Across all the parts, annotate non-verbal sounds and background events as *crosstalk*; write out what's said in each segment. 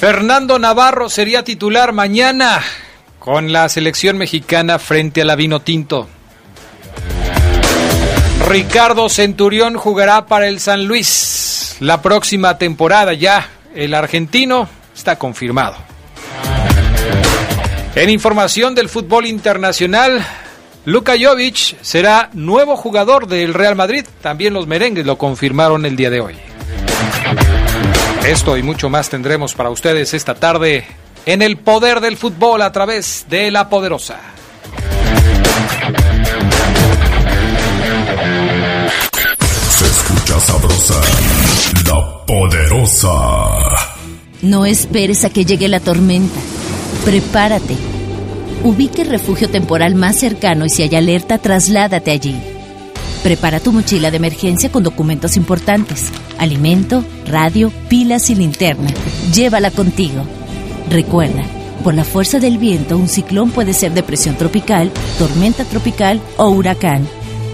Fernando Navarro sería titular mañana con la selección mexicana frente a la Vino Tinto. Ricardo Centurión jugará para el San Luis la próxima temporada ya. El argentino está confirmado. En información del fútbol internacional, Luka Jovic será nuevo jugador del Real Madrid. También los merengues lo confirmaron el día de hoy. Esto y mucho más tendremos para ustedes esta tarde en el poder del fútbol a través de la poderosa. Se escucha sabrosa, la poderosa. No esperes a que llegue la tormenta. Prepárate. Ubique el refugio temporal más cercano y si hay alerta, trasládate allí. Prepara tu mochila de emergencia con documentos importantes, alimento, radio, pilas y linterna. Llévala contigo. Recuerda, por la fuerza del viento, un ciclón puede ser depresión tropical, tormenta tropical o huracán.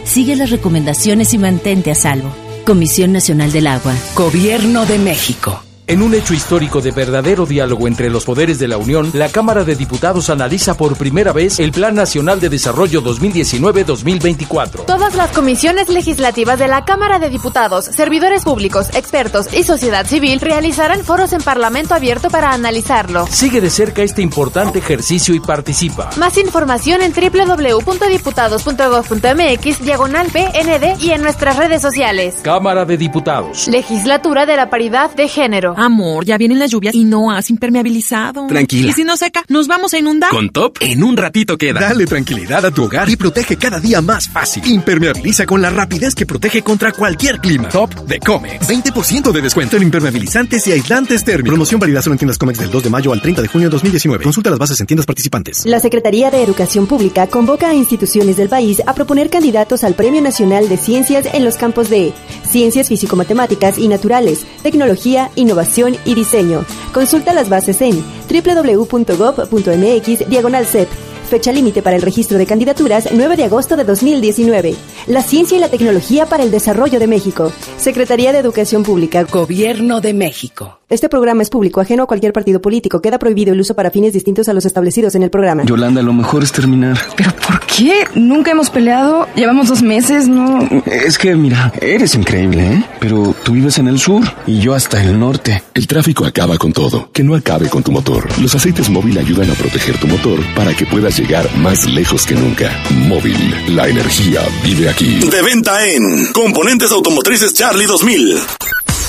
Sigue las recomendaciones y mantente a salvo. Comisión Nacional del Agua. Gobierno de México. En un hecho histórico de verdadero diálogo entre los poderes de la Unión, la Cámara de Diputados analiza por primera vez el Plan Nacional de Desarrollo 2019-2024. Todas las comisiones legislativas de la Cámara de Diputados, servidores públicos, expertos y sociedad civil realizarán foros en Parlamento abierto para analizarlo. Sigue de cerca este importante ejercicio y participa. Más información en www.diputados.gov.mx, diagonal PND y en nuestras redes sociales. Cámara de Diputados. Legislatura de la Paridad de Género. Amor, ya vienen las lluvias y no has impermeabilizado. Tranquila. Y si no seca, nos vamos a inundar. Con Top, en un ratito queda. Dale tranquilidad a tu hogar y protege cada día más fácil. Impermeabiliza con la rapidez que protege contra cualquier clima. Top de Comex. 20% de descuento en impermeabilizantes y aislantes térmicos. Promoción válida solo en tiendas Comex del 2 de mayo al 30 de junio de 2019. Consulta las bases en tiendas participantes. La Secretaría de Educación Pública convoca a instituciones del país a proponer candidatos al Premio Nacional de Ciencias en los campos de Ciencias Físico-Matemáticas y Naturales, Tecnología, Innovación y Diseño. Consulta las bases en www.gov.mx diagonal CEP. Fecha límite para el registro de candidaturas 9 de agosto de 2019. La ciencia y la tecnología para el desarrollo de México. Secretaría de Educación Pública. Gobierno de México. Este programa es público, ajeno a cualquier partido político. Queda prohibido el uso para fines distintos a los establecidos en el programa. Yolanda, lo mejor es terminar. ¿Pero por qué? Nunca hemos peleado. Llevamos dos meses, ¿no? Es que, mira, eres increíble, ¿eh? Pero tú vives en el sur y yo hasta el norte. El tráfico acaba con todo. Que no acabe con tu motor. Los aceites móvil ayudan a proteger tu motor para que puedas llegar más lejos que nunca. Móvil, la energía vive aquí. De venta en Componentes Automotrices Charlie 2000.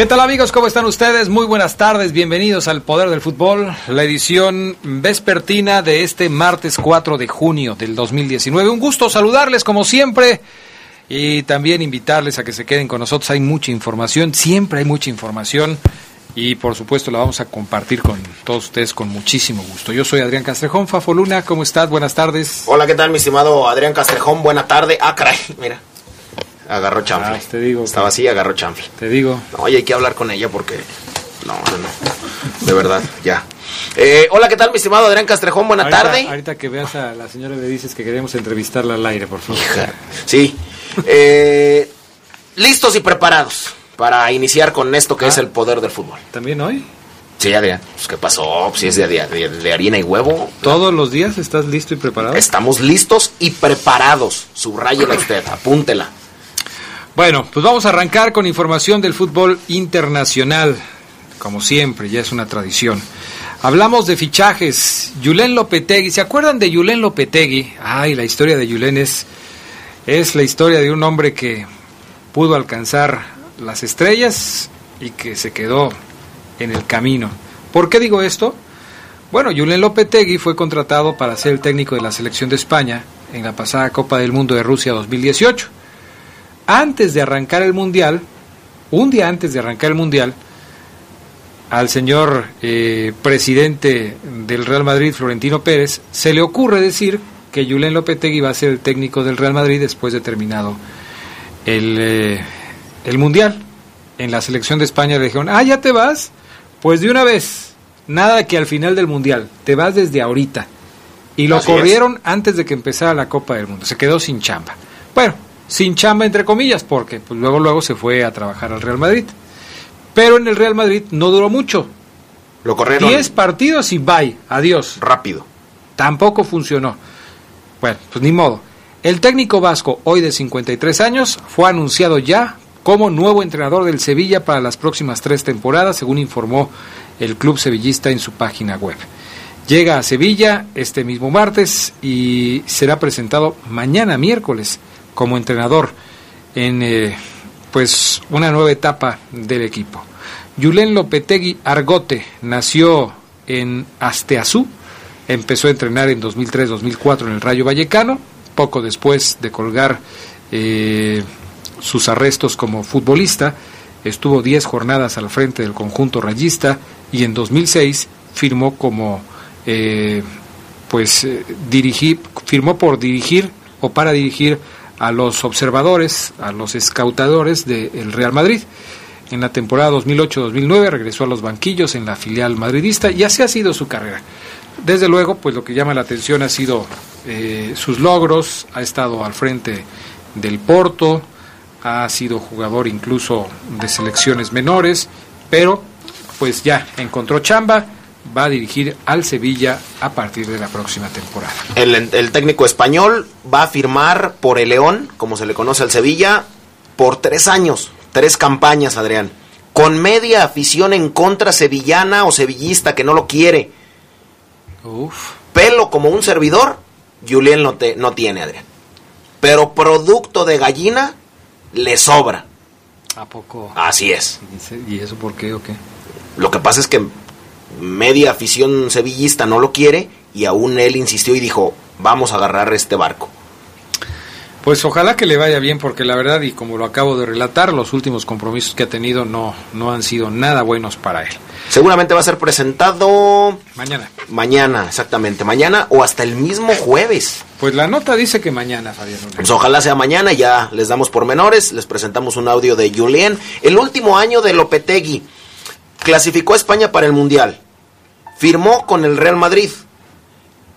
¿Qué tal amigos? ¿Cómo están ustedes? Muy buenas tardes, bienvenidos al Poder del Fútbol, la edición vespertina de este martes 4 de junio del 2019. Un gusto saludarles como siempre y también invitarles a que se queden con nosotros. Hay mucha información, siempre hay mucha información y por supuesto la vamos a compartir con todos ustedes con muchísimo gusto. Yo soy Adrián Castrejón, Fafoluna, ¿cómo estás? Buenas tardes. Hola, ¿qué tal mi estimado Adrián Castrejón? Buena tarde. Ah, mira. Agarró chanfle. Ah, te digo. Estaba así, agarró chanfle. Te digo. No, y hay que hablar con ella porque... No, no, no. De verdad, ya. Eh, hola, ¿qué tal mi estimado Adrián Castrejón? Buena ahorita, tarde. Ahorita que veas a la señora le dices que queremos entrevistarla al aire, por favor. Hija, sí. Eh, listos y preparados para iniciar con esto que Ah. es el poder del fútbol. ¿También hoy? Sí, Adrián. Pues, ¿Qué pasó? Pues, si es de, de, de, harina y huevo. ¿Todos los días estás listo y preparado? Estamos listos y preparados. Subráyela usted, apúntela. Bueno, pues vamos a arrancar con información del fútbol internacional. Como siempre, ya es una tradición. Hablamos de fichajes. Julen Lopetegui. ¿Se acuerdan de Julen Lopetegui? Ay, la historia de Julen es, es la historia de un hombre que pudo alcanzar las estrellas y que se quedó en el camino. ¿Por qué digo esto? Bueno, Julen Lopetegui fue contratado para ser el técnico de la selección de España en la pasada Copa del Mundo de Rusia 2018. Antes de arrancar el Mundial, un día antes de arrancar el Mundial, al señor eh, presidente del Real Madrid, Florentino Pérez, se le ocurre decir que Julen Lopetegui va a ser el técnico del Real Madrid después de terminado el, eh, el Mundial. En la selección de España le dijeron, ah, ya te vas, pues de una vez, nada que al final del Mundial, te vas desde ahorita. Y lo Así corrieron antes de que empezara la Copa del Mundo, se quedó sin chamba. Bueno, sin chamba entre comillas, porque pues, luego, luego se fue a trabajar al Real Madrid. Pero en el Real Madrid no duró mucho. Lo corrieron. 10 partidos y bye, adiós. Rápido. Tampoco funcionó. Bueno, pues ni modo. El técnico vasco, hoy de 53 años, fue anunciado ya como nuevo entrenador del Sevilla para las próximas tres temporadas, según informó el club sevillista en su página web. Llega a Sevilla este mismo martes y será presentado mañana miércoles como entrenador en eh, pues una nueva etapa del equipo. Julen Lopetegui Argote nació en Asteazú, empezó a entrenar en 2003-2004 en el Rayo Vallecano, poco después de colgar eh, sus arrestos como futbolista, estuvo 10 jornadas al frente del conjunto rayista y en 2006 firmó como eh, pues dirigir, firmó por dirigir o para dirigir a los observadores, a los escautadores del Real Madrid. En la temporada 2008-2009 regresó a los banquillos en la filial madridista y así ha sido su carrera. Desde luego, pues lo que llama la atención ha sido eh, sus logros, ha estado al frente del Porto, ha sido jugador incluso de selecciones menores, pero pues ya encontró chamba, va a dirigir al Sevilla a partir de la próxima temporada. El, el, técnico español va a firmar por el León, como se le conoce al Sevilla, por tres años, tres campañas, Adrián. Con media afición en contra sevillana o sevillista que no lo quiere. Uf. Pelo como un servidor, Julián no, te, no tiene, Adrián. Pero producto de gallina, le sobra. ¿A poco? Así es. ¿Y eso por qué o qué? Lo que pasa es que media afición sevillista no lo quiere y aún él insistió y dijo, vamos a agarrar este barco. Pues ojalá que le vaya bien porque la verdad y como lo acabo de relatar, los últimos compromisos que ha tenido no, no han sido nada buenos para él. Seguramente va a ser presentado mañana. Mañana, exactamente, mañana o hasta el mismo jueves. Pues la nota dice que mañana, Fabián. Pues ojalá sea mañana, ya les damos pormenores, les presentamos un audio de Julien. El último año de Lopetegui clasificó a España para el Mundial, firmó con el Real Madrid,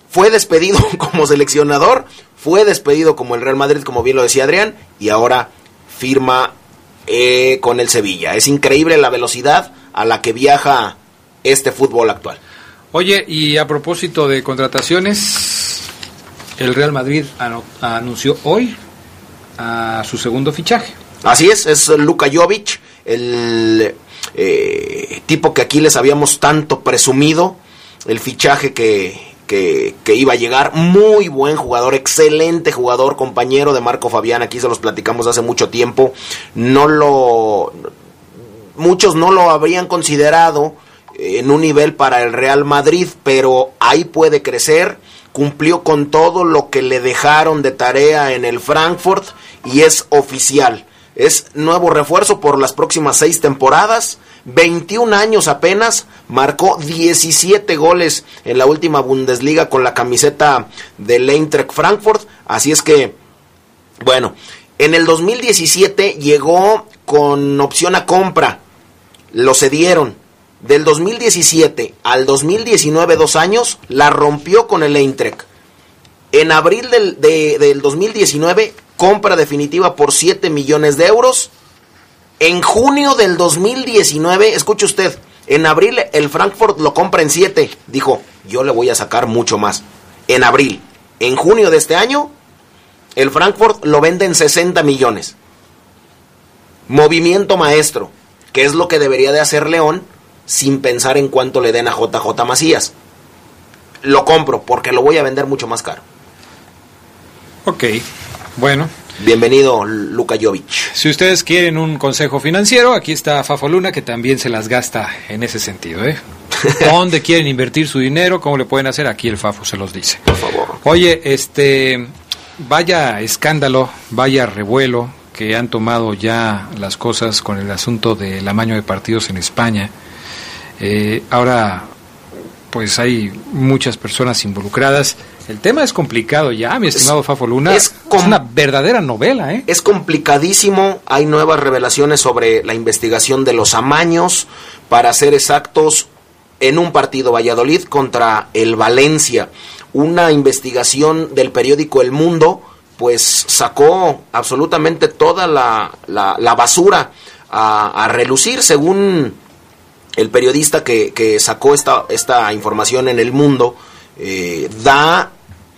fue despedido *laughs* como seleccionador, fue despedido como el Real Madrid, como bien lo decía Adrián, y ahora firma eh, con el Sevilla. Es increíble la velocidad a la que viaja este fútbol actual. Oye, y a propósito de contrataciones, el Real Madrid anunció hoy a su segundo fichaje. Así es, es Luka Jovic, el eh, tipo que aquí les habíamos tanto presumido, el fichaje que, que, que, iba a llegar. Muy buen jugador, excelente jugador, compañero de Marco Fabián. Aquí se los platicamos hace mucho tiempo. No lo. Muchos no lo habrían considerado en un nivel para el Real Madrid, pero ahí puede crecer. Cumplió con todo lo que le dejaron de tarea en el Frankfurt y es oficial. Es nuevo refuerzo por las próximas seis temporadas. 21 años apenas, marcó 17 goles en la última Bundesliga con la camiseta del Eintracht Frankfurt. Así es que, bueno, en el 2017 llegó con opción a compra. Lo cedieron. Del 2017 al 2019, dos años, la rompió con el Eintracht. En abril del, de, del 2019, compra definitiva por 7 millones de euros. En junio del 2019, escuche usted, En abril el Frankfurt lo compra en 7. Dijo, yo le voy a sacar mucho más. En abril. En junio de este año, el Frankfurt lo vende en 60 millones. Movimiento maestro, que es lo que debería de hacer León sin pensar en cuánto le den a JJ Macías. Lo compro porque lo voy a vender mucho más caro. Ok, bueno. Bienvenido, Luka Jovic. Si ustedes quieren un consejo financiero, aquí está Fafo Luna, que también se las gasta en ese sentido. ¿eh? *laughs* ¿Dónde quieren invertir su dinero? ¿Cómo le pueden hacer? Aquí el Fafo se los dice. Por favor. Oye, este, vaya escándalo, vaya revuelo que han tomado ya las cosas con el asunto del amaño de partidos en España. Eh, ahora, pues hay muchas personas involucradas. El tema es complicado ya, mi estimado Fafo Luna. Es, una verdadera novela, ¿eh? Es complicadísimo. Hay nuevas revelaciones sobre la investigación de los amaños. Para ser exactos, en un partido Valladolid contra el Valencia. Una investigación del periódico El Mundo, pues sacó absolutamente toda la, la, basura a, a relucir, según el periodista que, sacó esta, esta, información en el mundo eh, da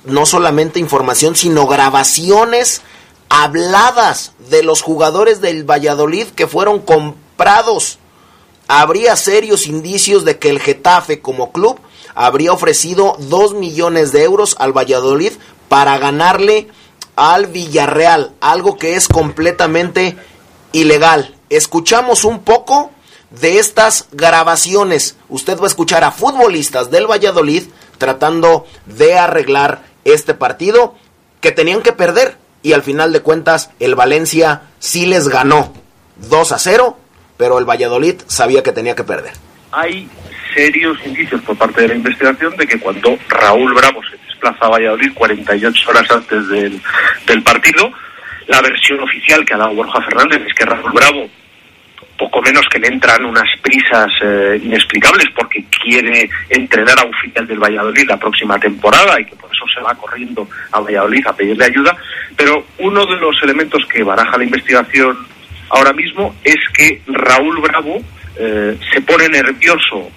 no solamente información, sino grabaciones habladas de los jugadores del Valladolid que fueron comprados. Habría serios indicios de que el Getafe como club habría ofrecido 2 millones de euros al Valladolid para ganarle al Villarreal, algo que es completamente ilegal. Escuchamos un poco de estas grabaciones. Usted va a escuchar a futbolistas del Valladolid tratando de arreglar este partido que tenían que perder y al final de cuentas el Valencia sí les ganó 2 a 0, pero el Valladolid sabía que tenía que perder. Hay serios indicios por parte de la investigación de que cuando Raúl Bravo se desplaza a Valladolid 48 horas antes del, del partido, la versión oficial que ha dado Borja Fernández es que Raúl Bravo poco menos que le entran unas prisas eh, inexplicables porque quiere entrenar a un final del Valladolid la próxima temporada y que por eso se va corriendo a Valladolid a pedirle ayuda. Pero uno de los elementos que baraja la investigación ahora mismo es que Raúl Bravo eh, se pone nervioso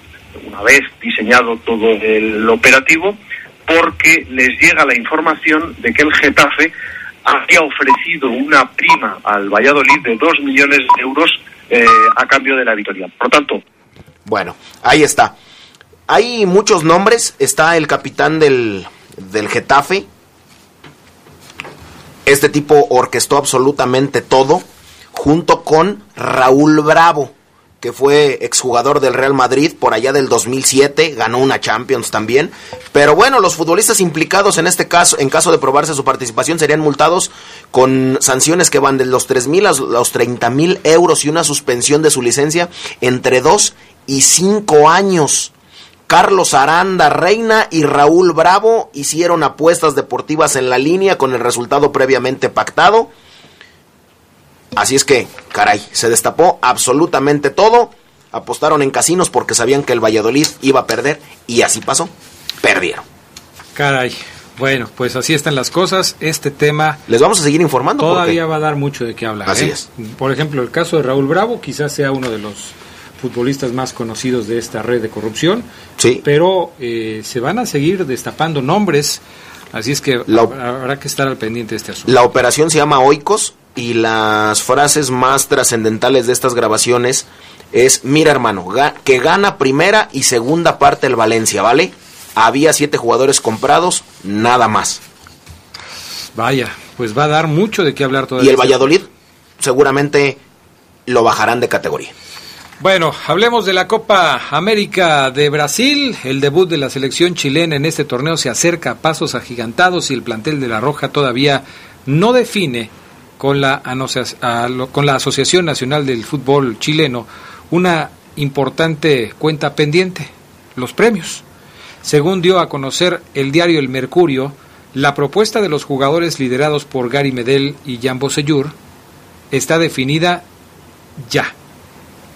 una vez diseñado todo el operativo porque les llega la información de que el Getafe había ofrecido una prima al Valladolid de dos millones de euros eh, a cambio de la victoria. Por tanto. Bueno, ahí está. Hay muchos nombres. Está el capitán del, del Getafe. Este tipo orquestó absolutamente todo. Junto con Raúl Bravo que fue exjugador del Real Madrid por allá del 2007, ganó una Champions también. Pero bueno, los futbolistas implicados en este caso, en caso de probarse su participación, serían multados con sanciones que van de los 3 mil a los 30 mil euros y una suspensión de su licencia entre 2 y 5 años. Carlos Aranda Reina y Raúl Bravo hicieron apuestas deportivas en la línea con el resultado previamente pactado Así es que, caray, se destapó absolutamente todo. Apostaron en casinos porque sabían que el Valladolid iba a perder y así pasó. Perdieron. Caray. Bueno, pues así están las cosas. Este tema. Les vamos a seguir informando. Todavía va a dar mucho de qué hablar. Así ¿eh? es. Por ejemplo, el caso de Raúl Bravo quizás sea uno de los futbolistas más conocidos de esta red de corrupción. Sí. Pero eh, se van a seguir destapando nombres. Así es que habrá que estar al pendiente de este asunto. La operación se llama Oikos y las frases más trascendentales de estas grabaciones es, mira hermano, que gana primera y segunda parte el Valencia, ¿vale? Había siete jugadores comprados, nada más. Vaya, pues va a dar mucho de qué hablar todavía. Y el Valladolid seguramente lo bajarán de categoría. Bueno, hablemos de la Copa América de Brasil. El debut de la selección chilena en este torneo se acerca a pasos agigantados y el plantel de la Roja todavía no define con la, con la Asociación Nacional del Fútbol Chileno una importante cuenta pendiente, los premios. Según dio a conocer el diario El Mercurio, la propuesta de los jugadores liderados por Gary Medel y Jan Bosellur está definida ya.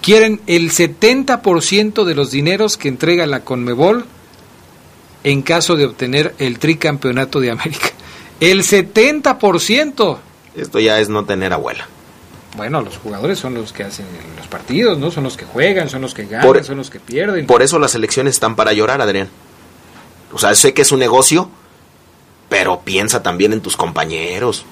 Quieren el 70% de los dineros que entrega la Conmebol en caso de obtener el tricampeonato de América. El 70%. Esto ya es no tener abuela. Bueno, los jugadores son los que hacen los partidos, ¿no? Son los que juegan, son los que ganan, Por- son los que pierden. Por eso las elecciones están para llorar, Adrián. O sea, sé que es un negocio, pero piensa también en tus compañeros.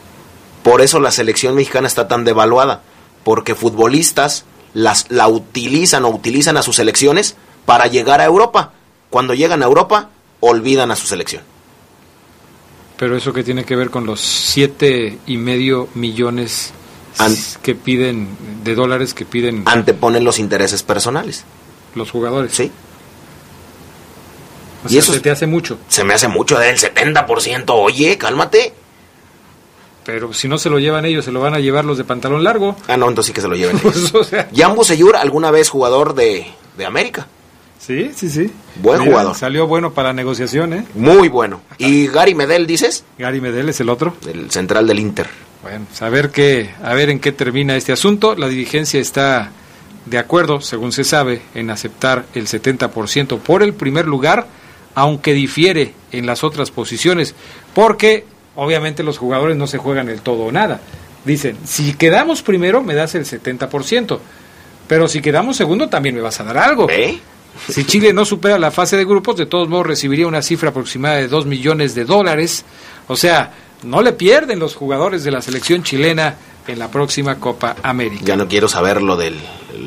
Por eso la selección mexicana está tan devaluada, porque futbolistas las, la utilizan o utilizan a sus selecciones para llegar a Europa. Cuando llegan a Europa, olvidan a su selección. Pero eso que tiene que ver con los siete y medio millones que piden de dólares que piden Anteponen los intereses personales. los jugadores. Sí. O Y sea, eso- se te hace mucho. Se me hace mucho del 70%. Oye, cálmate. Pero si no se lo llevan ellos, se lo van a llevar los de pantalón largo. Ah, no, entonces sí que se lo lleven. *laughs* Pues, o sea, Jan Buseyur, alguna vez jugador de, de América. Sí, sí, sí. Buen Mira, jugador. Salió bueno para la negociación, ¿eh? Muy bueno. ¿Y Gary Medel, dices? Gary Medel es el otro. El central del Inter. Bueno, pues a ver qué, a ver en qué termina este asunto. La dirigencia está de acuerdo, según se sabe, en aceptar el 70% por el primer lugar, aunque difiere en las otras posiciones, porque obviamente los jugadores no se juegan el todo o nada. Dicen, si quedamos primero me das el 70%, pero si quedamos segundo también me vas a dar algo. ¿Ve? Si Chile no supera la fase de grupos, de todos modos recibiría una cifra aproximada de 2 millones de dólares. O sea, no le pierden los jugadores de la selección chilena en la próxima Copa América. Ya no quiero saber lo del,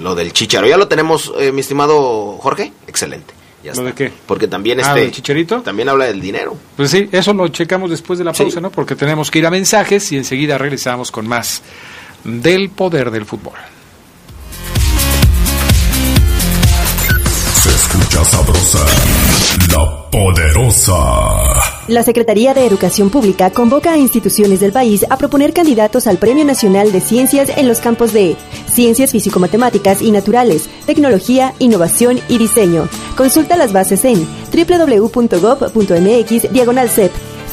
lo del chicharo. ¿Ya lo tenemos, eh, mi estimado Jorge? Excelente. Ya ¿Lo está. de qué? Porque también Ah, este... ¿del chicharito? También habla del dinero. Pues sí, eso lo checamos después de la Sí. pausa, ¿no? Porque tenemos que ir a mensajes y enseguida regresamos con más del poder del fútbol. Escucha sabrosa, la poderosa. La Secretaría de Educación Pública convoca a instituciones del país a proponer candidatos al Premio Nacional de Ciencias en los campos de Ciencias Físico-Matemáticas y Naturales, Tecnología, Innovación y Diseño. Consulta las bases en www.gov.mx diagonal.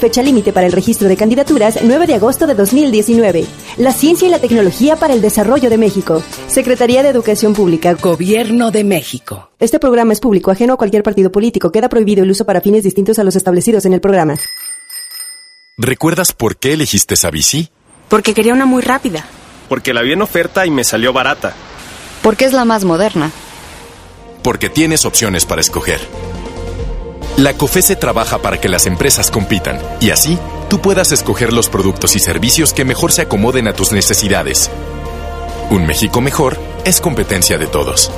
Fecha límite para el registro de candidaturas 9 de agosto de 2019. La ciencia y la tecnología para el desarrollo de México. Secretaría de Educación Pública. Gobierno de México. Este programa es público, ajeno a cualquier partido político. Queda prohibido el uso para fines distintos a los establecidos en el programa. ¿Recuerdas por qué elegiste esa bici? Porque quería una muy rápida. Porque la vi en oferta y me salió barata. Porque es la más moderna. Porque tienes opciones para escoger. La COFESE trabaja para que las empresas compitan y así tú puedas escoger los productos y servicios que mejor se acomoden a tus necesidades. Un México mejor es competencia de todos.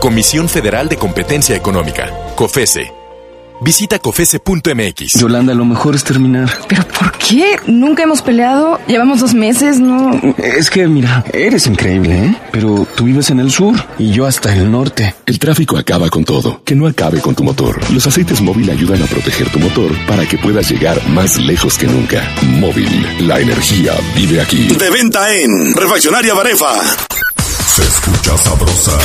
Comisión Federal de Competencia Económica, COFESE. Visita cofese.mx. Yolanda, lo mejor es terminar. ¿Pero por qué? Nunca hemos peleado. Llevamos dos meses, ¿no? Es que, mira, eres increíble, ¿eh? Pero tú vives en el sur y yo hasta el norte. El tráfico acaba con todo. Que no acabe con tu motor. Los aceites móvil ayudan a proteger tu motor para que puedas llegar más lejos que nunca. Móvil, la energía vive aquí. De venta en Refaccionaria Barefa. Se escucha sabrosa,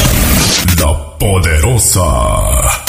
la poderosa.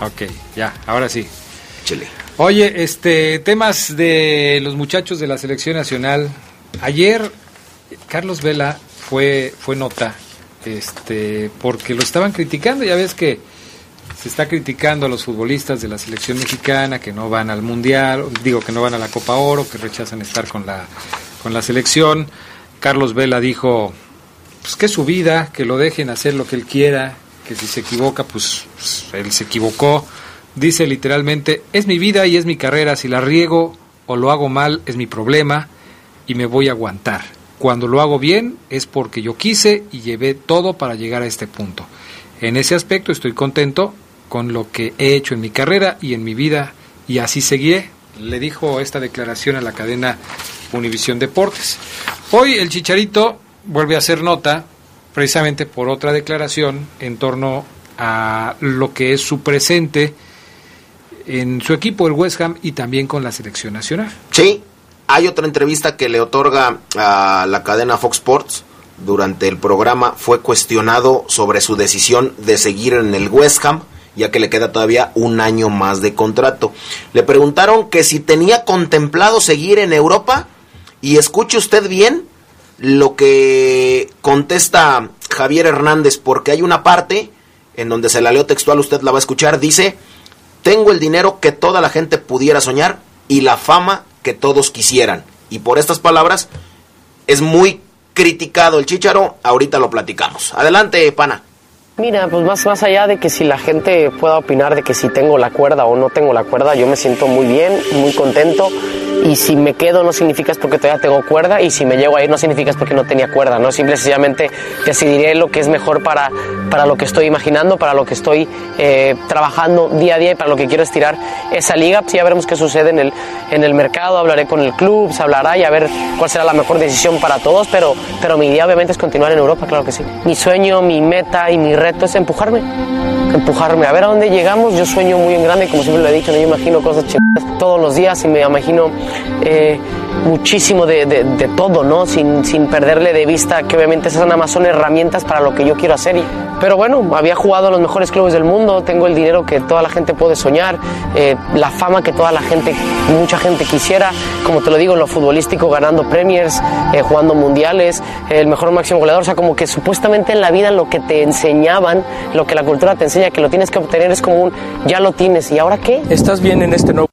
Ok, ya, ahora sí. Chile. Oye, este, temas de los muchachos de la selección nacional. Ayer Carlos Vela fue, fue nota, este, porque lo estaban criticando. Ya ves que se está criticando a los futbolistas de la selección mexicana que no van al mundial, digo que no van a la Copa Oro, que rechazan estar con la, con la selección. Carlos Vela dijo, pues que es su vida, que lo dejen hacer lo que él quiera, que si se equivoca, pues, pues, él se equivocó. Dice literalmente, es mi vida y es mi carrera, si la riego o lo hago mal es mi problema y me voy a aguantar. cuando lo hago bien es porque yo quise y llevé todo para llegar a este punto. En ese aspecto estoy contento con lo que he hecho en mi carrera y en mi vida y así seguiré, le dijo esta declaración a la cadena Univisión Deportes. Hoy el Chicharito vuelve a hacer nota precisamente por otra declaración en torno a lo que es su presente en su equipo, el West Ham, y también con la selección nacional. Sí, hay otra entrevista que le otorga a la cadena Fox Sports. Durante el programa fue cuestionado sobre su decisión de seguir en el West Ham, ya que le queda todavía un año más de contrato. Le preguntaron que si tenía contemplado seguir en Europa, y escuche usted bien lo que contesta Javier Hernández, porque hay una parte en donde se la leo textual, usted la va a escuchar, dice, tengo el dinero que toda la gente pudiera soñar y la fama que todos quisieran. Y por estas palabras es muy criticado el Chicharo, ahorita lo platicamos. Adelante, pana. Mira, pues más, más allá de que si la gente pueda opinar de que si tengo la cuerda o no tengo la cuerda, yo me siento muy bien, muy contento y si me quedo no significa es porque todavía tengo cuerda y si me llego a ir no significa es porque no tenía cuerda, ¿no? Simple sencillamente decidiré lo que es mejor para, para lo que estoy imaginando, para lo que estoy eh, trabajando día a día y para lo que quiero estirar esa liga. Pues ya veremos qué sucede en el, en el mercado, hablaré con el club, se hablará y a ver cuál será la mejor decisión para todos, pero, pero mi idea obviamente es continuar en Europa, claro que sí. Mi sueño, mi meta y mi reto es empujarme, empujarme, a ver a dónde llegamos. Yo sueño muy en grande, como siempre lo he dicho, ¿no? yo imagino cosas chingadas todos los días y me imagino eh, muchísimo de, de, de, todo, ¿no? Sin, sin perderle de vista que obviamente esas nada más son herramientas para lo que yo quiero hacer. Y, pero bueno, había jugado en los mejores clubes del mundo, tengo el dinero que toda la gente puede soñar, eh, la fama que toda la gente, mucha gente quisiera, como te lo digo, en lo futbolístico, ganando premiers, eh, jugando mundiales, el mejor máximo goleador, o sea, como que supuestamente en la vida lo que te enseñaban, lo que la cultura te enseña, que lo tienes que obtener es como un, ya lo tienes, ¿y ahora qué? Estás bien en este nuevo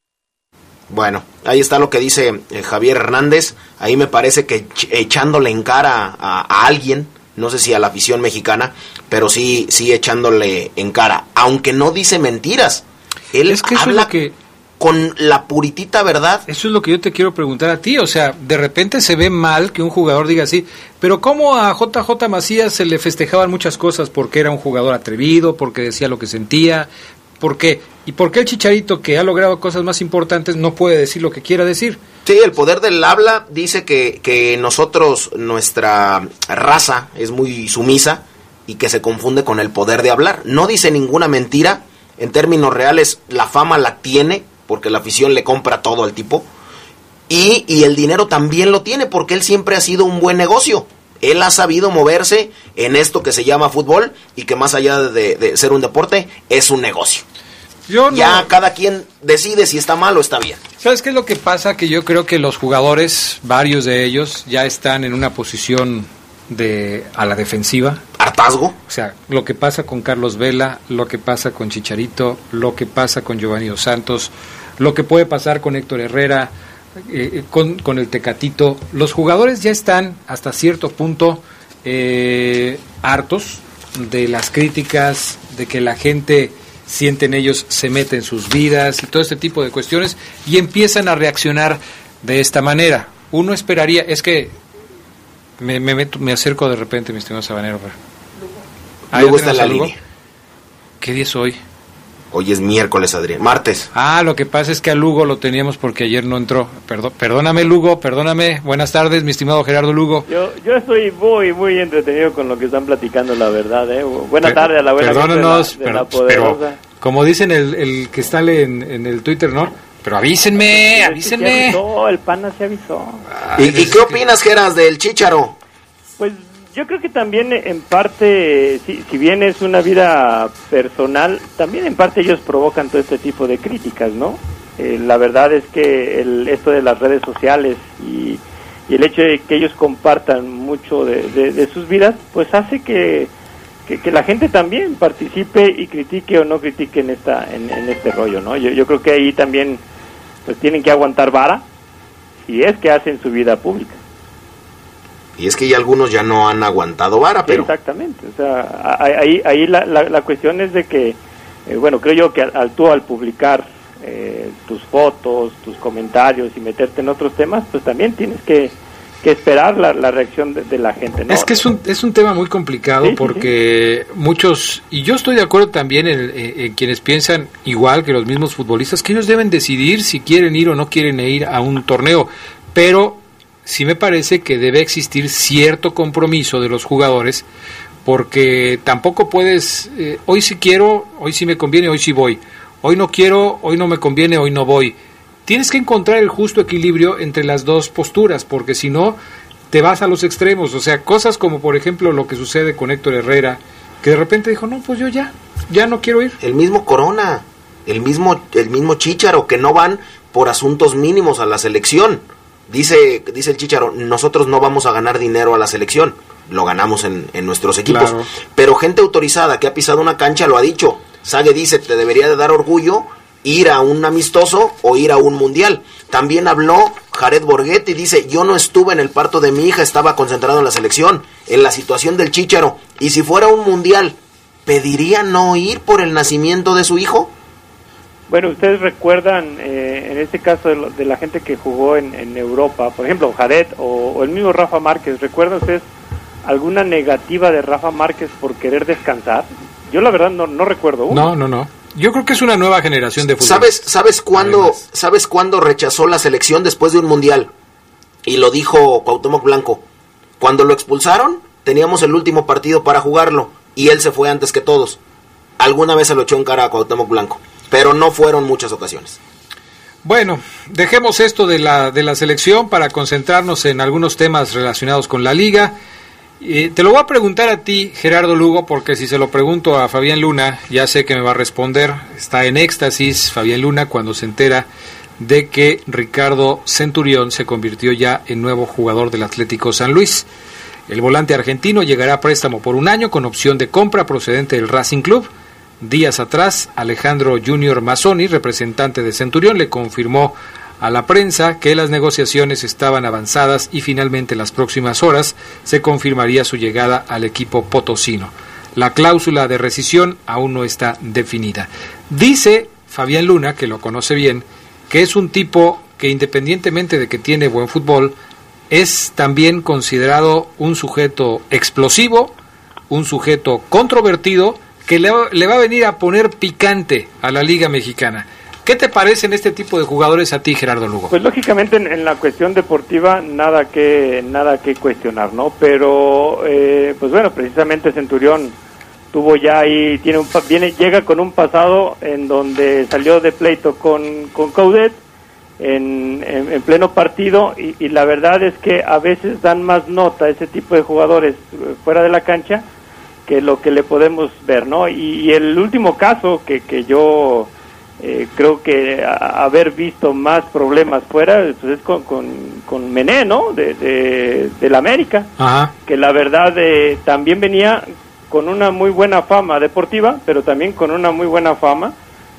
bueno, ahí está lo que dice eh, Javier Hernández. Ahí me parece que echándole en cara a, a, alguien, no sé si a la afición mexicana, pero sí, sí echándole en cara. Aunque no dice mentiras. Él es que habla es lo que, con la puritita verdad. Eso es lo que yo te quiero preguntar a ti. O sea, de repente se ve mal que un jugador diga así, pero ¿cómo a JJ Macías se le festejaban muchas cosas porque era un jugador atrevido, porque decía lo que sentía? ¿Por qué? ¿Y por qué el Chicharito, que ha logrado cosas más importantes, no puede decir lo que quiera decir? Sí, el poder del habla dice que, que nosotros, nuestra raza es muy sumisa y que se confunde con el poder de hablar. No dice ninguna mentira, en términos reales la fama la tiene, porque la afición le compra todo al tipo, y, y el dinero también lo tiene, porque él siempre ha sido un buen negocio. Él ha sabido moverse en esto que se llama fútbol y que más allá de, de ser un deporte, es un negocio. Yo no. Ya cada quien decide si está mal o está bien. ¿Sabes qué es lo que pasa? Que yo creo que los jugadores, varios de ellos, ya están en una posición de a la defensiva. ¿Hartazgo? O sea, lo que pasa con Carlos Vela, lo que pasa con Chicharito, lo que pasa con Giovanni Dos Santos, lo que puede pasar con Héctor Herrera, eh, con, con, el Tecatito. Los jugadores ya están hasta cierto punto eh, hartos de las críticas, de que la gente sienten ellos se mete en sus vidas y todo este tipo de cuestiones y empiezan a reaccionar de esta manera. Uno esperaría, es que me, me, meto, me acerco de repente, mi estimado Sabanero. Ah, Luego está la línea. ¿Qué día es hoy? Hoy es miércoles, Adrián. Martes. Ah, lo que pasa es que a Lugo lo teníamos porque ayer no entró. Perdón, perdóname, Lugo, perdóname. Buenas tardes, mi estimado Gerardo Lugo. Yo, yo estoy muy, muy entretenido con lo que están platicando, la verdad. ¿eh? Buenas tardes a la buena Perdónanos, de la, de pero, la pero, como dicen el, el que está en, en el Twitter, ¿no? Pero avísenme, avísenme. Se avisó, el pana se avisó. ¿Y, ¿y qué opinas, Geras, del Chicharo? Pues yo creo que también en parte, si, si, bien es una vida personal, también en parte ellos provocan todo este tipo de críticas, ¿no? Eh, la verdad es que el, esto de las redes sociales y, y, el hecho de que ellos compartan mucho de, de, de sus vidas, pues hace que, que, que, la gente también participe y critique o no critique en, esta, en, en este rollo, ¿no? Yo, yo creo que ahí también pues tienen que aguantar vara si es que hacen su vida pública. Y es que ya algunos ya no han aguantado vara, pero... Exactamente, o sea, ahí, ahí la, la, la cuestión es de que, eh, bueno, creo yo que al, al tú al publicar eh, tus fotos, tus comentarios y meterte en otros temas, pues también tienes que, que esperar la, la reacción de, de la gente. ¿no? Es que es un, es un tema muy complicado Sí, sí, porque muchos, y yo estoy de acuerdo también en, en- en quienes piensan igual que los mismos futbolistas, que ellos deben decidir si quieren ir o no quieren ir a un torneo, pero sí me parece que debe existir cierto compromiso de los jugadores porque tampoco puedes, eh, hoy sí quiero, hoy sí me conviene, hoy sí voy, hoy no quiero, hoy no me conviene, hoy no voy. Tienes que encontrar el justo equilibrio entre las dos posturas, porque si no, te vas a los extremos. O sea, cosas como por ejemplo lo que sucede con Héctor Herrera, que de repente dijo, no, pues yo ya, ya no quiero ir. El mismo Corona, el mismo, el mismo Chicharo, que no van por asuntos mínimos a la selección. Dice, dice el Chicharo, nosotros no vamos a ganar dinero a la selección, lo ganamos en, en nuestros equipos. Claro. Pero gente autorizada que ha pisado una cancha lo ha dicho. Sague dice, te debería de dar orgullo ir a un amistoso o ir a un mundial. También habló Jared Borghetti, dice, yo no estuve en el parto de mi hija, estaba concentrado en la selección, en la situación del Chicharo. Y si fuera un mundial, ¿pediría no ir por el nacimiento de su hijo? Bueno, ustedes recuerdan, eh, en este caso de, lo- de la gente que jugó en, en Europa, por ejemplo, Jared o, o el mismo Rafa Márquez, ¿recuerdan ustedes alguna negativa de Rafa Márquez por querer descansar? Yo la verdad no, no recuerdo una. No, no, no. Yo creo que es una nueva generación de fútbol. ¿Sabes, sabes cuándo, sabes cuándo rechazó la selección después de un mundial? Y lo dijo Cuauhtémoc Blanco. Cuando lo expulsaron, teníamos el último partido para jugarlo y él se fue antes que todos. Alguna vez se lo echó en cara a Cuauhtémoc Blanco, pero no fueron muchas ocasiones. Bueno, dejemos esto de la, de la selección para concentrarnos en algunos temas relacionados con la liga. Eh, te lo voy a preguntar a ti, Gerardo Lugo, porque si se lo pregunto a Fabián Luna, ya sé que me va a responder. Está en éxtasis Fabián Luna cuando se entera de que Ricardo Centurión se convirtió ya en nuevo jugador del Atlético San Luis. El volante argentino llegará a préstamo por un año con opción de compra procedente del Racing Club. Días atrás, Alejandro Junior Mazzoni, representante de Centurión, le confirmó a la prensa que las negociaciones estaban avanzadas y finalmente en las próximas horas se confirmaría su llegada al equipo potosino. La cláusula de rescisión aún no está definida. Dice Fabián Luna, que lo conoce bien, que es un tipo que independientemente de que tiene buen fútbol, es también considerado un sujeto explosivo, un sujeto controvertido, que le va a venir a poner picante a la Liga Mexicana. ¿Qué te parecen este tipo de jugadores a ti, Gerardo Lugo? Pues lógicamente en, la cuestión deportiva nada que nada que cuestionar, ¿no? Pero eh, pues bueno, precisamente Centurión tuvo ya ahí tiene un viene llega con un pasado en donde salió de pleito con con Coudet en, en- en pleno partido y, la verdad es que a veces dan más nota ese tipo de jugadores eh, fuera de la cancha que lo que le podemos ver, ¿no? Y, y el último caso que, que yo eh, creo que a- haber visto más problemas fuera pues es con, con, con Mené, ¿no? De, de, del América, Ajá. que la verdad eh, también venía con una muy buena fama deportiva, pero también con una muy buena fama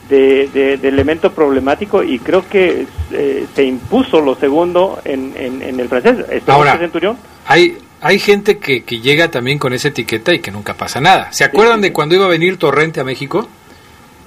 de, de, de elemento problemático y creo que eh, se impuso lo segundo en, en, en el francés. Ahora, Centurión Hay, hay gente que, que llega también con esa etiqueta y que nunca pasa nada. ¿Se acuerdan de cuando iba a venir Torrente a México?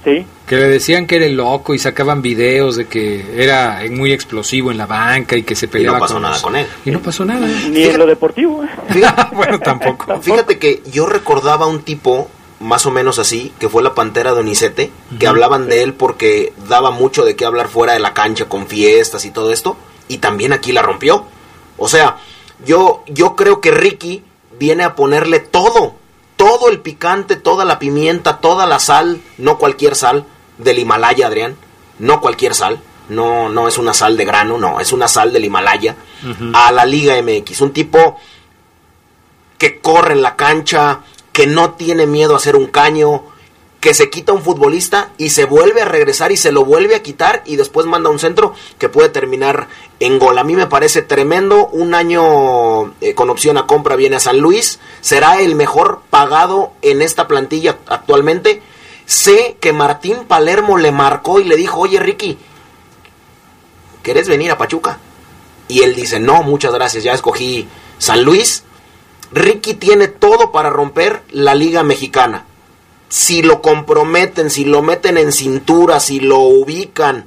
Sí. Que le decían que era el loco y sacaban videos de que era muy explosivo en la banca y que se peleaba pasó con nada los- con él. Y no pasó nada. Ni en lo deportivo. ¿eh? *laughs* bueno, *laughs* tampoco. Fíjate que yo recordaba un tipo más o menos así, que fue la Pantera de que hablaban de él porque daba mucho de qué hablar fuera de la cancha con fiestas y todo esto, y también aquí la rompió. O sea, yo, yo creo que Ricky viene a ponerle todo, todo el picante, toda la pimienta, toda la sal, no cualquier sal del Himalaya, Adrián, no cualquier sal, no, no es una sal de grano, no, es una sal del Himalaya, a la Liga MX, un tipo que corre en la cancha, que no tiene miedo a hacer un caño, que se quita un futbolista y se vuelve a regresar y se lo vuelve a quitar y después manda un centro que puede terminar en gol. A mí me parece tremendo. Un año eh, con opción a compra viene a San Luis. Será el mejor pagado en esta plantilla actualmente. Sé que Martín Palermo le marcó y le dijo, oye Ricky, ¿querés venir a Pachuca? Y él dice, no, muchas gracias, ya escogí San Luis. Ricky tiene todo para romper la liga mexicana. Si lo comprometen, si lo meten en cintura, si lo ubican,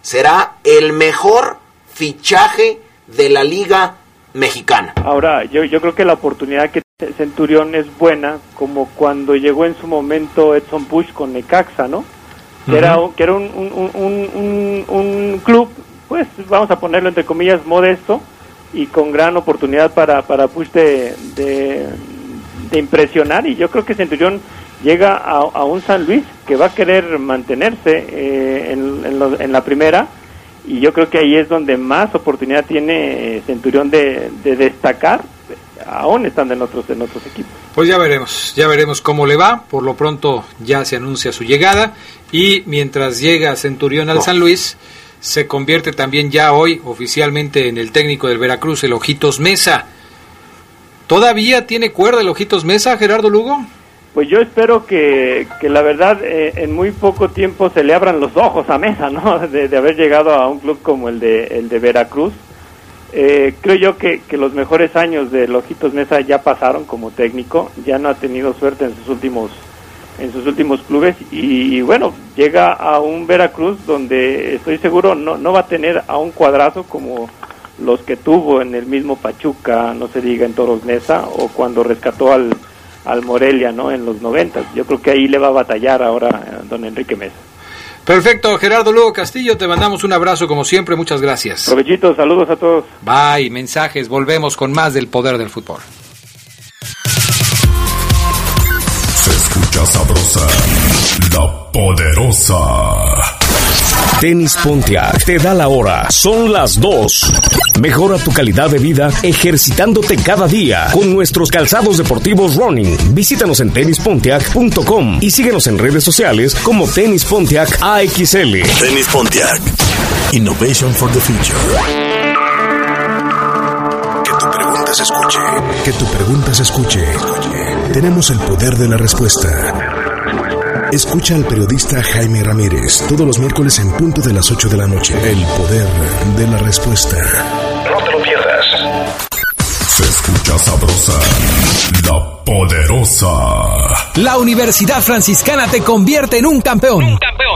será el mejor fichaje de la liga mexicana. Ahora, yo, yo creo que la oportunidad que Centurión es buena, como cuando llegó en su momento Edson Push con Necaxa, ¿no? Que era, que era un, un, un, un, club, pues vamos a ponerlo entre comillas, modesto y con gran oportunidad para, para Push de, de, impresionar. Y yo creo que Centurión llega a, un San Luis que va a querer mantenerse eh, en, en, en la primera y yo creo que ahí es donde más oportunidad tiene eh, Centurión de, destacar, aún estando en otros, en otros equipos. Pues ya veremos, ya veremos cómo le va, por lo pronto ya se anuncia su llegada y mientras llega Centurión al San Luis, se convierte también ya hoy oficialmente en el técnico del Veracruz, el Ojitos Mesa. ¿Todavía tiene cuerda el Ojitos Mesa, Gerardo Lugo? Pues yo espero que, que la verdad eh, en muy poco tiempo se le abran los ojos a Mesa, ¿no? *laughs* De, haber llegado a un club como el de, el de Veracruz. Eh, creo yo que, que, los mejores años de Lojitos Mesa ya pasaron como técnico, ya no ha tenido suerte en sus últimos en sus últimos clubes y, bueno, llega a un Veracruz donde estoy seguro no, no va a tener a un cuadrazo como los que tuvo en el mismo Pachuca, no se diga en Toros Mesa o cuando rescató al, al Morelia, ¿no? En los 90. Yo creo que ahí le va a batallar ahora eh, don Enrique Mesa. Perfecto, Gerardo Lugo Castillo, te mandamos un abrazo como siempre, muchas gracias. Provechito, saludos a todos. Bye, mensajes, volvemos con más del poder del fútbol. Se escucha sabrosa, la poderosa. Tenis Pontiac te da la hora. Son las 2. Mejora tu calidad de vida ejercitándote cada día con nuestros calzados deportivos running. Visítanos en tenispontiac.com y síguenos en redes sociales como Tenis Pontiac AXL. Tenis Pontiac. Innovation for the future. Que tu pregunta se escuche. Que tu pregunta se escuche. Tenemos el poder de la respuesta. Escucha al periodista Jaime Ramírez todos los miércoles en punto de las 8 de la noche. El poder de la respuesta. No te lo pierdas. Se escucha sabrosa, la poderosa. La Universidad Franciscana te convierte en un campeón. Un campeón.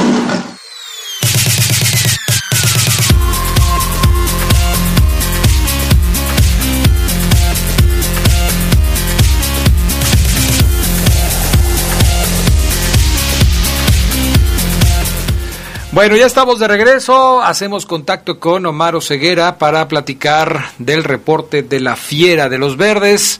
Bueno, ya estamos de regreso. Hacemos contacto con Omar Ceguera para platicar del reporte de la fiera de los verdes.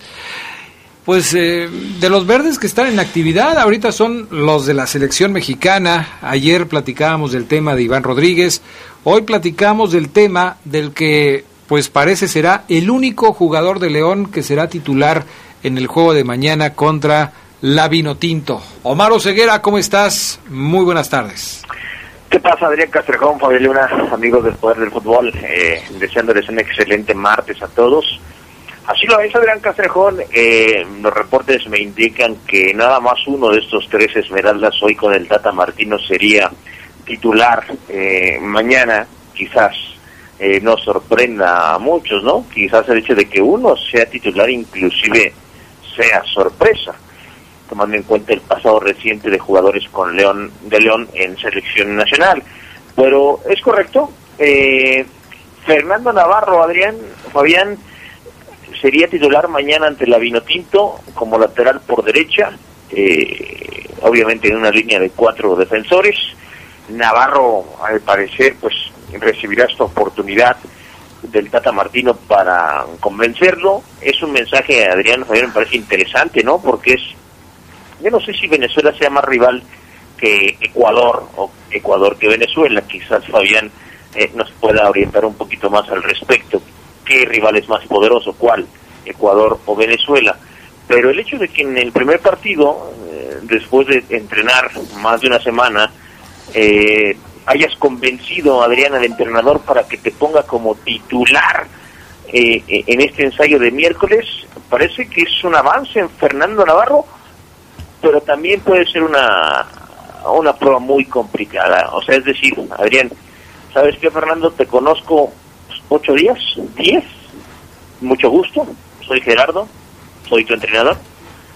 Pues eh, de los verdes que están en actividad, ahorita son los de la selección mexicana. Ayer platicábamos del tema de Iván Rodríguez. Hoy platicamos del tema del que pues parece será el único jugador de León que será titular en el juego de mañana contra la Tinto. Omar Ceguera, ¿cómo estás? Muy buenas tardes. ¿Qué pasa, Adrián Castrejón, Luna, amigos del Poder del Fútbol? Eh, deseándoles un excelente martes a todos. Así lo es, Adrián Castrejón. Eh, los reportes me indican que nada más uno de estos tres Esmeraldas hoy con el Tata Martino sería titular eh, mañana. Quizás eh, nos sorprenda a muchos, ¿no? Quizás el hecho de que uno sea titular inclusive sea sorpresa tomando en cuenta el pasado reciente de jugadores con León de León en selección nacional. Pero es correcto. Eh, Fernando Navarro, Adrián, Fabián, sería titular mañana ante la Vinotinto como lateral por derecha, eh, obviamente en una línea de cuatro defensores. Navarro, al parecer, pues recibirá esta oportunidad del Tata Martino para convencerlo. Es un mensaje, Adrián Fabián, me parece interesante, ¿no? Porque es yo no sé si Venezuela sea más rival que Ecuador o Ecuador que Venezuela. Quizás Fabián eh, nos pueda orientar un poquito más al respecto. ¿Qué rival es más poderoso? ¿Cuál? Ecuador o Venezuela. Pero el hecho de que en el primer partido, eh, después de entrenar más de una semana, eh, hayas convencido a Adrián, al entrenador, para que te ponga como titular en este ensayo de miércoles, parece que es un avance en Fernando Navarro pero también puede ser una, una prueba muy complicada. O sea, es decir, Adrián, ¿sabes qué, Fernando? Te conozco ocho días, diez, mucho gusto, soy Gerardo, soy tu entrenador,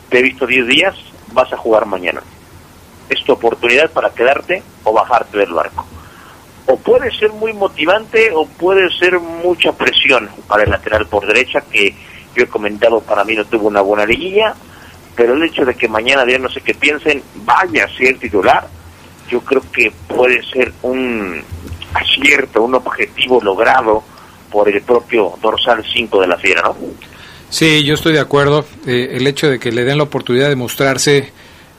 te he visto diez días, vas a jugar mañana. Es tu oportunidad para quedarte o bajarte del barco. O puede ser muy motivante o puede ser mucha presión para el lateral por derecha que yo he comentado para mí no tuvo una buena liguilla, pero el hecho de que mañana ya no sé qué piensen, vaya a ser titular, yo creo que puede ser un acierto, un objetivo logrado por el propio dorsal 5 de la fiera, ¿no? Sí, yo estoy de acuerdo. Eh, el hecho de que le den la oportunidad de mostrarse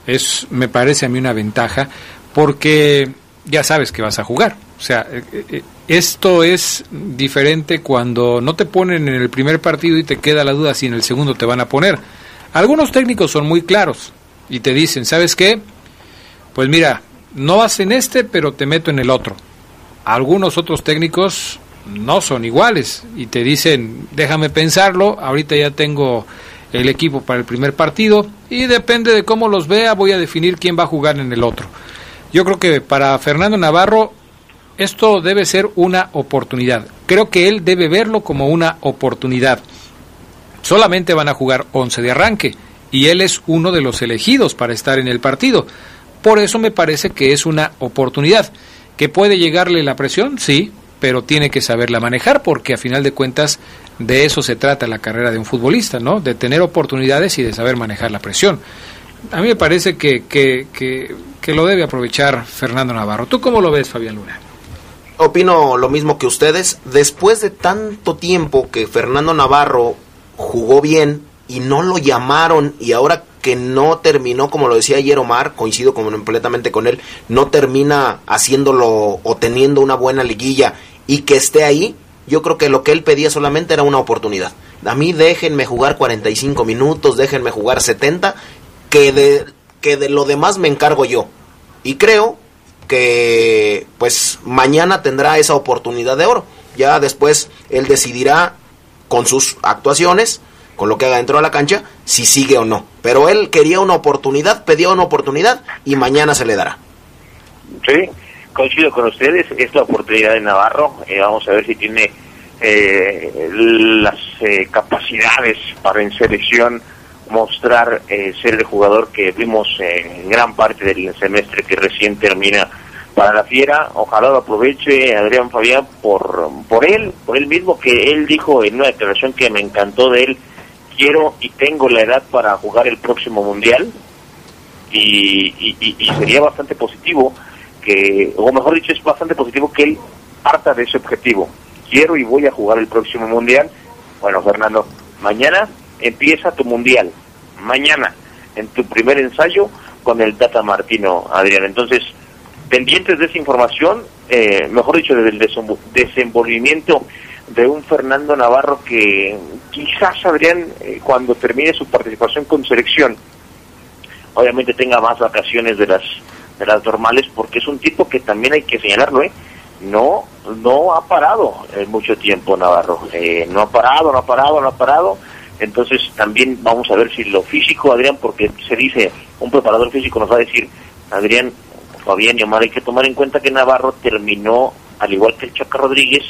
es, me parece a mí una ventaja, porque ya sabes que vas a jugar. O sea, eh, eh, esto es diferente cuando no te ponen en el primer partido y te queda la duda si en el segundo te van a poner. Algunos técnicos son muy claros y te dicen, ¿sabes qué? Pues mira, no vas en este, pero te meto en el otro. Algunos otros técnicos no son iguales y te dicen, déjame pensarlo, ahorita ya tengo el equipo para el primer partido y depende de cómo los vea voy a definir quién va a jugar en el otro. Yo creo que para Fernando Navarro esto debe ser una oportunidad. Creo que él debe verlo como una oportunidad. Solamente van a jugar 11 de arranque y él es uno de los elegidos para estar en el partido. Por eso me parece que es una oportunidad. ¿Que puede llegarle la presión? Sí, pero tiene que saberla manejar porque a final de cuentas de eso se trata la carrera de un futbolista, ¿no? De tener oportunidades y de saber manejar la presión. A mí me parece que, que, que, que lo debe aprovechar Fernando Navarro. ¿Tú cómo lo ves, Fabián Luna? Opino lo mismo que ustedes. Después de tanto tiempo que Fernando Navarro jugó bien y no lo llamaron y ahora que no terminó, como lo decía ayer Omar, coincido completamente con él, no termina haciéndolo o teniendo una buena liguilla y que esté ahí, yo creo que lo que él pedía solamente era una oportunidad. A mí déjenme jugar 45 minutos, déjenme jugar 70, que de, que de lo demás me encargo yo. Y creo que pues mañana tendrá esa oportunidad de oro. Ya después él decidirá con sus actuaciones, con lo que haga dentro de la cancha, si sigue o no. Pero él quería una oportunidad, pedía una oportunidad y mañana se le dará. Sí, coincido con ustedes, es la oportunidad de Navarro. Eh, vamos a ver si tiene eh, las eh, capacidades para en selección mostrar ser el jugador que vimos en gran parte del semestre que recién termina para la fiera. Ojalá lo aproveche Adrián Fabián por, por él, por él mismo, que él dijo en una declaración que me encantó de él, quiero y tengo la edad para jugar el próximo mundial. Y, y, sería bastante positivo que, o mejor dicho, es bastante positivo que él parta de ese objetivo. Quiero y voy a jugar el próximo mundial. Bueno, Fernando, mañana empieza tu mundial. Mañana, en tu primer ensayo con el Tata Martino, Adrián. Entonces, pendientes de esa información, eh, mejor dicho, del desenvolvimiento de un Fernando Navarro que quizás Adrián, eh, cuando termine su participación con selección, obviamente tenga más vacaciones de las de las normales, porque es un tipo que también hay que señalarlo, ¿eh? no no ha parado mucho tiempo Navarro, eh, no ha parado, no ha parado, no ha parado. Entonces también vamos a ver si lo físico, Adrián, porque se dice, un preparador físico nos va a decir, Adrián, Fabián y Omar, hay que tomar en cuenta que Navarro terminó, al igual que el Chaca Rodríguez,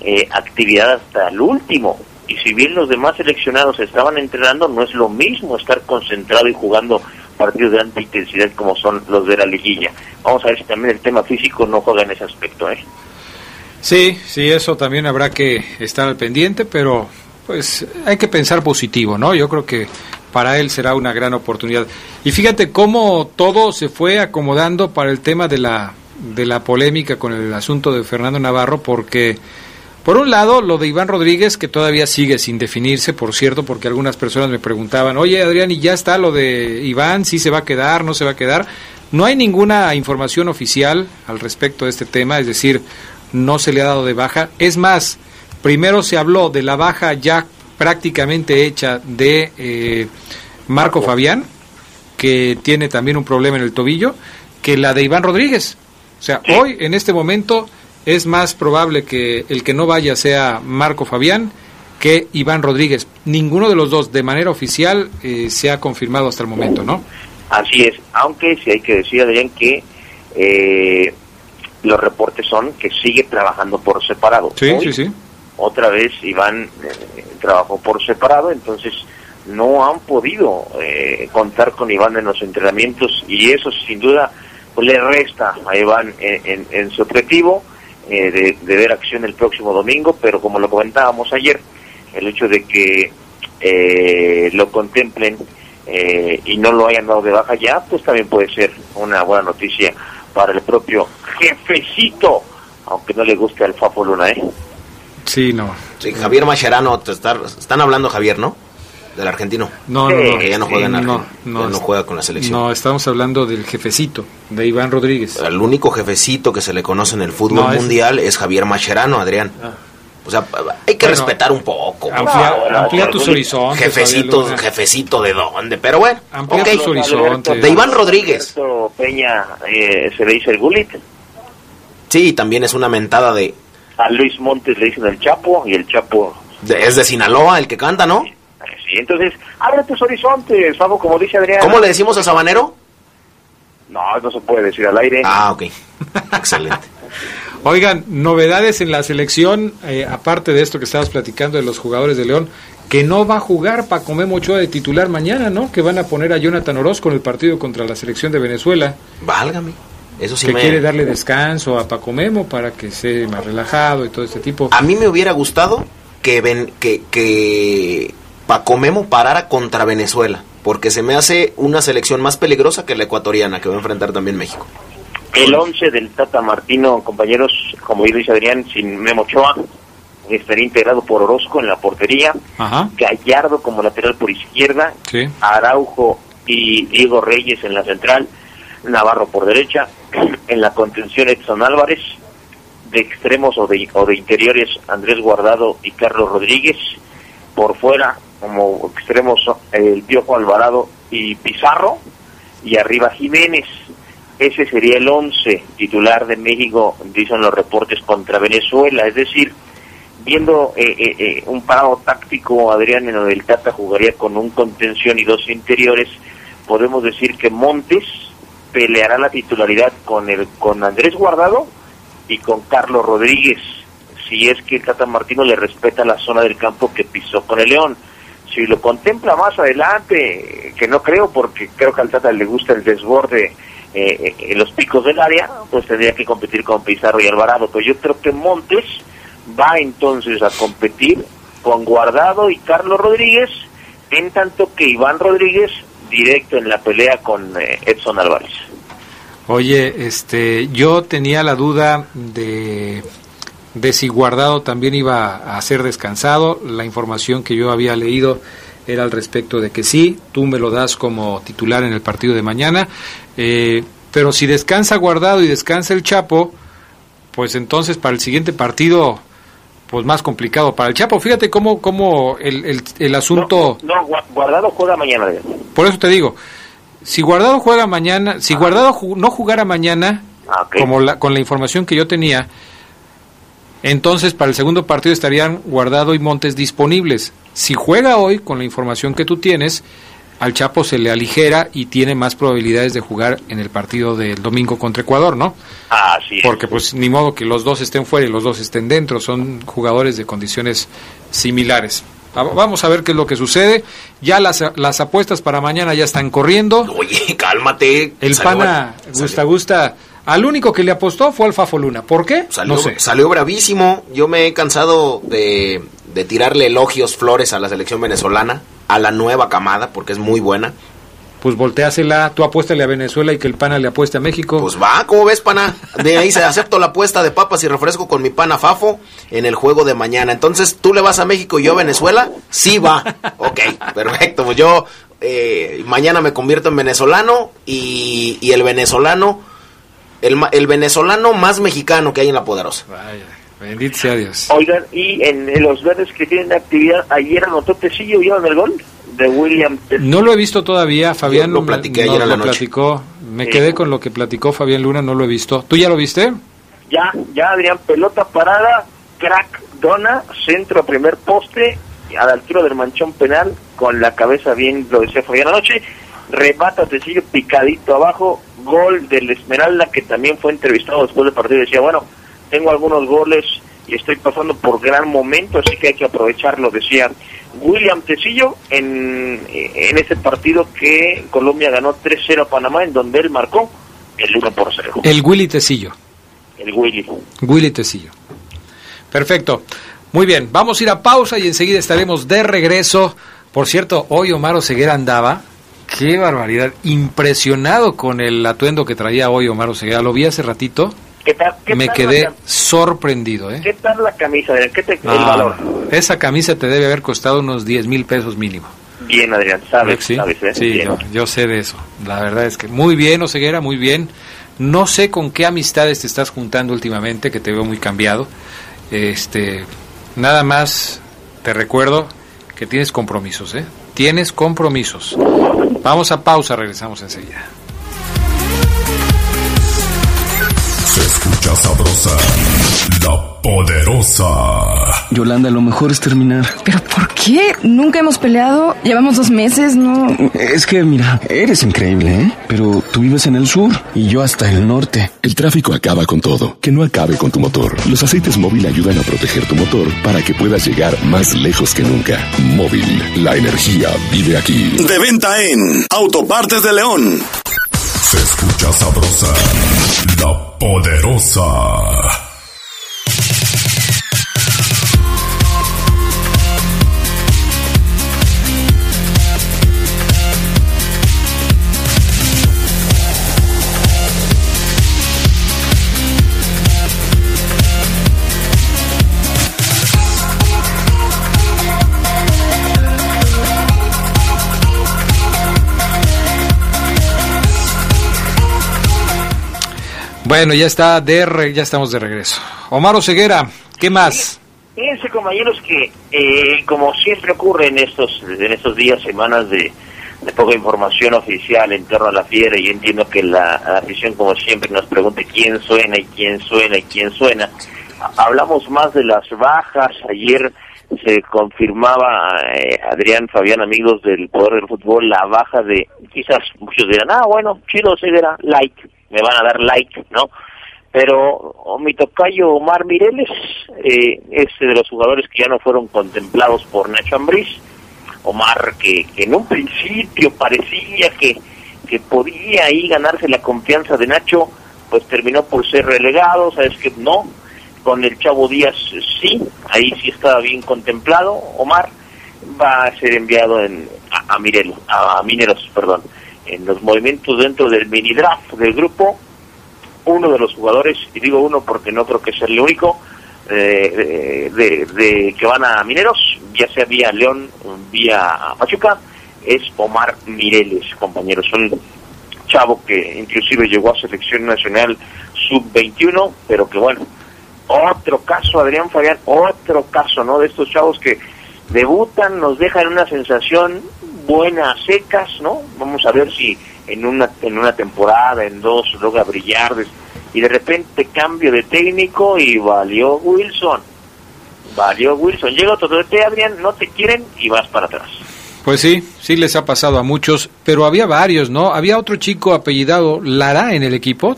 eh, actividad hasta el último. Y si bien los demás seleccionados estaban entrenando, no es lo mismo estar concentrado y jugando partidos de alta intensidad como son los de la liguilla. Vamos a ver si también el tema físico no juega en ese aspecto. ¿eh? Sí, sí, eso también habrá que estar al pendiente, pero pues hay que pensar positivo, ¿no? Yo creo que para él será una gran oportunidad. Y fíjate cómo todo se fue acomodando para el tema de la, de la polémica con el asunto de Fernando Navarro, porque por un lado lo de Iván Rodríguez, que todavía sigue sin definirse, por cierto, porque algunas personas me preguntaban, oye Adrián, ¿y ya está lo de Iván? ¿Sí se va a quedar? ¿No se va a quedar? No hay ninguna información oficial al respecto de este tema, es decir, no se le ha dado de baja. Es más, primero se habló de la baja ya prácticamente hecha de eh, Marco Fabián, que tiene también un problema en el tobillo, que la de Iván Rodríguez. O sea, hoy, en este momento, es más probable que el que no vaya sea Marco Fabián que Iván Rodríguez. Ninguno de los dos, de manera oficial, eh, se ha confirmado hasta el momento, ¿no? Así es, aunque sí hay que decir, Adrián, que eh, los reportes son que sigue trabajando por separado. Sí, Hoy, sí, sí. Otra vez Iván eh, trabajó por separado, entonces no han podido eh, contar con Iván en los entrenamientos y eso sin duda le resta a Iván en su objetivo eh, de, de ver acción el próximo domingo, pero como lo comentábamos ayer, el hecho de que eh, lo contemplen eh, y no lo hayan dado de baja ya, pues también puede ser una buena noticia para el propio jefecito, aunque no le guste al Fafo Luna, ¿eh? Sí, no. Sí, Javier Mascherano, te está- están hablando Javier, ¿no? Del argentino. No, no, no. Que ya no juega en Argentina. no, ya no, no juega con la selección. No, estamos hablando del jefecito, de Iván Rodríguez. El único jefecito que se le conoce en el fútbol No, es- mundial es Javier Mascherano, Adrián. Ah. O sea, hay que Bueno, respetar un poco. Amplia, No, amplia no, tus horizontes. Jefecito, jefecito de dónde, pero bueno. Amplia ok. tus horizontes. De Iván Rodríguez. Alberto Peña eh, se le dice el Gulit, Sí, también es una mentada de, a Luis Montes le dicen el Chapo y el Chapo de- es de Sinaloa el que canta, ¿no? Sí, entonces, abre tus horizontes, Fabo, como dice Adrián. ¿Cómo le decimos al sabanero? No, no se puede decir al aire. Ah, ok. *laughs* Excelente. *laughs* Oigan, novedades en la selección, eh, aparte de esto que estabas platicando de los jugadores de León, que no va a jugar Paco Memo Ochoa de titular mañana, ¿no? Que van a poner a Jonathan Orozco en el partido contra la selección de Venezuela. Válgame. Eso sí que me... quiere darle descanso a Paco Memo para que esté más relajado y todo este tipo. A mí me hubiera gustado que, ven, que, que Paco Memo parara contra Venezuela, porque se me hace una selección más peligrosa que la ecuatoriana que va a enfrentar también México. El 11 del Tata Martino, compañeros, como dice Adrián, sin Memo Ochoa, estaría integrado por Orozco en la portería, Ajá. Gallardo como lateral por izquierda, Sí. Araujo y Diego Reyes en la central, Navarro por derecha, *clears throat* en la contención Edson Álvarez, de extremos o de, o de interiores Andrés Guardado y Carlos Rodríguez, por fuera como extremos el Piojo Alvarado y Pizarro, y arriba Jiménez. Ese sería el 11 titular de México, dicen los reportes contra Venezuela, es decir, viendo eh, eh, eh, un parado táctico, Adrián, en el Tata jugaría con un contención y dos interiores, podemos decir que Montes peleará la titularidad con el con Andrés Guardado y con Carlos Rodríguez, si es que el Tata Martino le respeta la zona del campo que pisó con el León. Si lo contempla más adelante, que no creo, porque creo que al Tata le gusta el desborde eh, eh, en los picos del área, pues tendría que competir con Pizarro y Alvarado. Pero yo creo que Montes va entonces a competir con Guardado y Carlos Rodríguez, en tanto que Iván Rodríguez directo en la pelea con eh, Edson Álvarez. Oye, este, yo tenía la duda de, de si Guardado también iba a ser descansado. La información que yo había leído era al respecto de que sí, tú me lo das como titular en el partido de mañana. Eh, pero si descansa Guardado y descansa el Chapo, pues entonces para el siguiente partido, pues más complicado para el Chapo. Fíjate cómo, cómo el, el, el asunto... No, Gua- Guardado juega mañana. Por eso te digo, si Guardado juega mañana, si Guardado no jugara mañana, Ah, como la, con la información que yo tenía, entonces para el segundo partido estarían Guardado y Montes disponibles. Si juega hoy, con la información que tú tienes, al Chapo se le aligera y tiene más probabilidades de jugar en el partido del domingo contra Ecuador, ¿no? Ah, sí. Porque pues ni modo que los dos estén fuera y los dos estén dentro, son jugadores de condiciones similares. Va- Vamos a ver qué es lo que sucede. Ya las, las apuestas para mañana ya están corriendo. Oye, cálmate. El Salió- pana Gusta Gusta, al único que le apostó fue al Fafo Luna. ¿Por qué? Salió, no sé. salió bravísimo. Yo me he cansado de, de tirarle elogios, flores a la selección venezolana, a la nueva camada, porque es muy buena. Pues volteásela, tú apuéstale a Venezuela y que el pana le apueste a México. Pues va, ¿cómo ves, pana? De ahí se *laughs* acepto la apuesta de papas y refresco con mi pana Fafo en el juego de mañana. Entonces, ¿tú le vas a México y yo a Venezuela? Sí va. *laughs* Ok, perfecto. Pues yo eh, mañana me convierto en venezolano y, y el venezolano, el, el venezolano más mexicano que hay en la poderosa. Vaya, bendito sea Dios. Oigan, y en, en los verdes que tienen actividad, ayer anotó Tecillo, ¿vieron el gol? De William Tecillo. No lo he visto todavía, Fabián Yo lo platiqué no ayer la lo noche. platicó. Me Sí. quedé con lo que platicó Fabián Luna, no lo he visto. ¿Tú ya lo viste? Ya, ya Adrián, pelota parada, crack, dona, centro, primer poste, a la altura del manchón penal, con la cabeza bien, lo decía Fabián anoche, remata Tecillo picadito abajo, gol del Esmeralda, que también fue entrevistado después del partido, decía, bueno, tengo algunos goles y estoy pasando por gran momento, así que hay que aprovecharlo, decía William Tecillo en, en ese partido que Colombia ganó 3-0 a Panamá, en donde él marcó el 1 por 0. El Willy Tecillo. El Willy. Willy Tecillo. Perfecto. Muy bien, vamos a ir a pausa y enseguida estaremos de regreso. Por cierto, hoy Omar Oseguera andaba. Qué barbaridad. Impresionado con el atuendo que traía hoy Omar Oseguera. Lo vi hace ratito. ¿Qué tal, qué Me tal quedé la- sorprendido, ¿eh? ¿Qué tal la camisa? Adrián? ¿Qué te, el valor? esa camisa te debe haber costado unos 10 mil pesos mínimo. Bien, Adrián, sabes, sí, sabes, ¿eh? sí yo sé de eso. La verdad es que muy bien, Oseguera, muy bien. No sé con qué amistades te estás juntando últimamente, que te veo muy cambiado. Este, nada más te recuerdo que tienes compromisos, ¿eh? Tienes compromisos. Vamos a pausa, regresamos enseguida. Escucha sabrosa, la poderosa. Yolanda, lo mejor es terminar. ¿Pero por qué? Nunca hemos peleado. Llevamos dos meses, ¿no? Es que, mira, eres increíble, ¿eh? Pero tú vives en el sur y yo hasta el norte. El tráfico acaba con todo. Que no acabe con tu motor. Los aceites móvil ayudan a proteger tu motor para que puedas llegar más lejos que nunca. Móvil, la energía vive aquí. De venta en Autopartes de León. Escucha sabrosa, la poderosa. Bueno, ya está de re- ya estamos de regreso. Omar Oseguera, ¿qué más? Fíjense, compañeros, que eh, como siempre ocurre en estos en estos días, semanas de, de poca información oficial en torno a la fiera, yo entiendo que la, afición, como siempre, nos pregunte quién suena y quién suena y quién suena. Ha- Hablamos más de las bajas. Ayer se confirmaba, eh, Adrián, Fabián, amigos del Poder del Fútbol, la baja de, quizás muchos dirán, ah, bueno, chido, se like, me van a dar like, ¿no? pero oh, mi tocayo Omar Mireles eh, es de los jugadores que ya no fueron contemplados por Nacho Ambriz. Omar que, que en un principio parecía que, que podía ahí ganarse la confianza de Nacho, pues terminó por ser relegado, sabes que no, con el Chavo Díaz sí, ahí sí estaba bien contemplado, Omar va a ser enviado en, a, a a, a Mineros, perdón, en los movimientos dentro del mini draft del grupo, uno de los jugadores, y digo uno porque no creo que sea el único, eh, de, de- que van a Mineros, ya sea vía León, vía Pachuca, es Omar Mireles, compañeros. Un chavo que inclusive llegó a selección nacional sub-21, pero que bueno, otro caso, Adrián Fabián, otro caso, ¿no? De estos chavos que debutan, nos dejan una sensación buena, a secas, ¿no? Vamos a ver si en una, en una temporada, en dos, logra brillar, y de repente cambio de técnico y valió Wilson. Valió Wilson. Llega otro, te Adrián, no te quieren y vas para atrás. Pues sí, sí les ha pasado a muchos, pero había varios, ¿no? Había otro chico apellidado Lara en el equipo.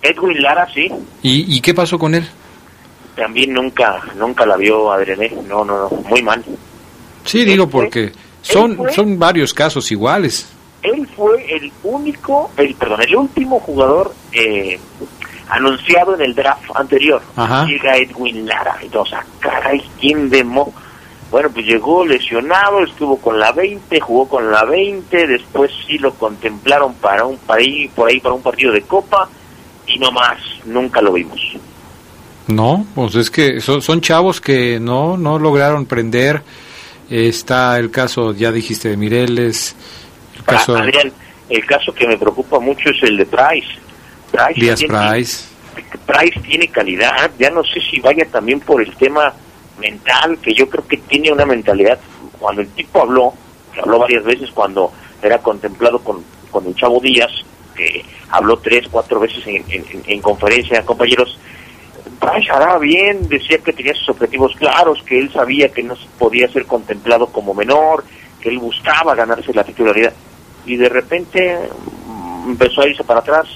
Edwin Lara, sí, ¿Y, y qué pasó con él? también nunca, nunca la vio Adrián, no, no, no, muy mal. Sí, digo porque son, son varios casos iguales. él fue el único, el perdón, el último jugador eh, anunciado en el draft anterior. Ajá. Llega Edwin Lara. Y todos, ah, caray, ¿quién demo? Bueno, pues llegó lesionado, estuvo con la 20, jugó con la 20, después sí lo contemplaron para un para ahí, por ahí para un partido de copa y no más, nunca lo vimos. No, pues es que son, son chavos que no, no lograron prender. Está el caso, ya dijiste, de Mireles, el caso Ah, Adrián, el caso que me preocupa mucho es el de Price. Price Díaz también Price. Price tiene calidad, ya no sé si vaya también por el tema mental, que yo creo que tiene una mentalidad, cuando el tipo habló, habló varias veces cuando era contemplado con, con el Chavo Díaz, que habló tres, cuatro veces en, en- en conferencia, compañeros, Price hará bien, decía que tenía sus objetivos claros, que él sabía que no podía ser contemplado como menor, que él buscaba ganarse la titularidad, y de repente mm, empezó a irse para atrás,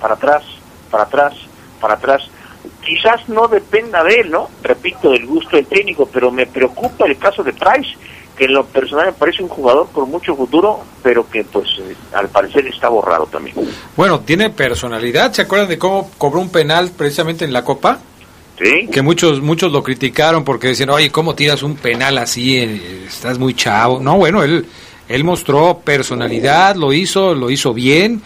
para atrás, para atrás, para atrás. Quizás no dependa de él, ¿no? Repito, del gusto del técnico, pero me preocupa el caso de Price, que en lo personal me parece un jugador con mucho futuro, pero que pues eh, al parecer está borrado también. Bueno, tiene personalidad. ¿Se acuerdan de cómo cobró un penal precisamente en la Copa? Que muchos muchos lo criticaron porque decían, oye, ¿cómo tiras un penal así? Eh, Estás muy chavo. No, bueno, él, él mostró personalidad, lo hizo, lo hizo bien,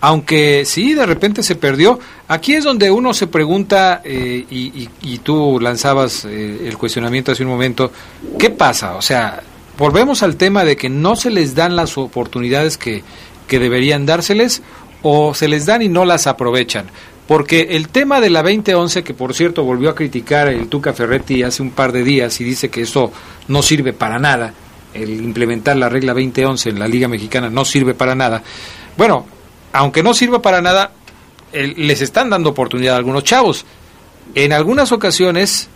aunque sí, de repente se perdió. Aquí es donde uno se pregunta, eh, y tú lanzabas eh, el cuestionamiento hace un momento, ¿qué pasa? O sea, volvemos al tema de que no se les dan las oportunidades que, que deberían dárseles o se les dan y no las aprovechan. Porque el tema de la 2011, que por cierto volvió a criticar el Tuca Ferretti hace un par de días y dice que eso no sirve para nada, el implementar la regla 2011 en la Liga Mexicana no sirve para nada. Bueno, aunque no sirva para nada, les están dando oportunidad a algunos chavos. En algunas ocasiones,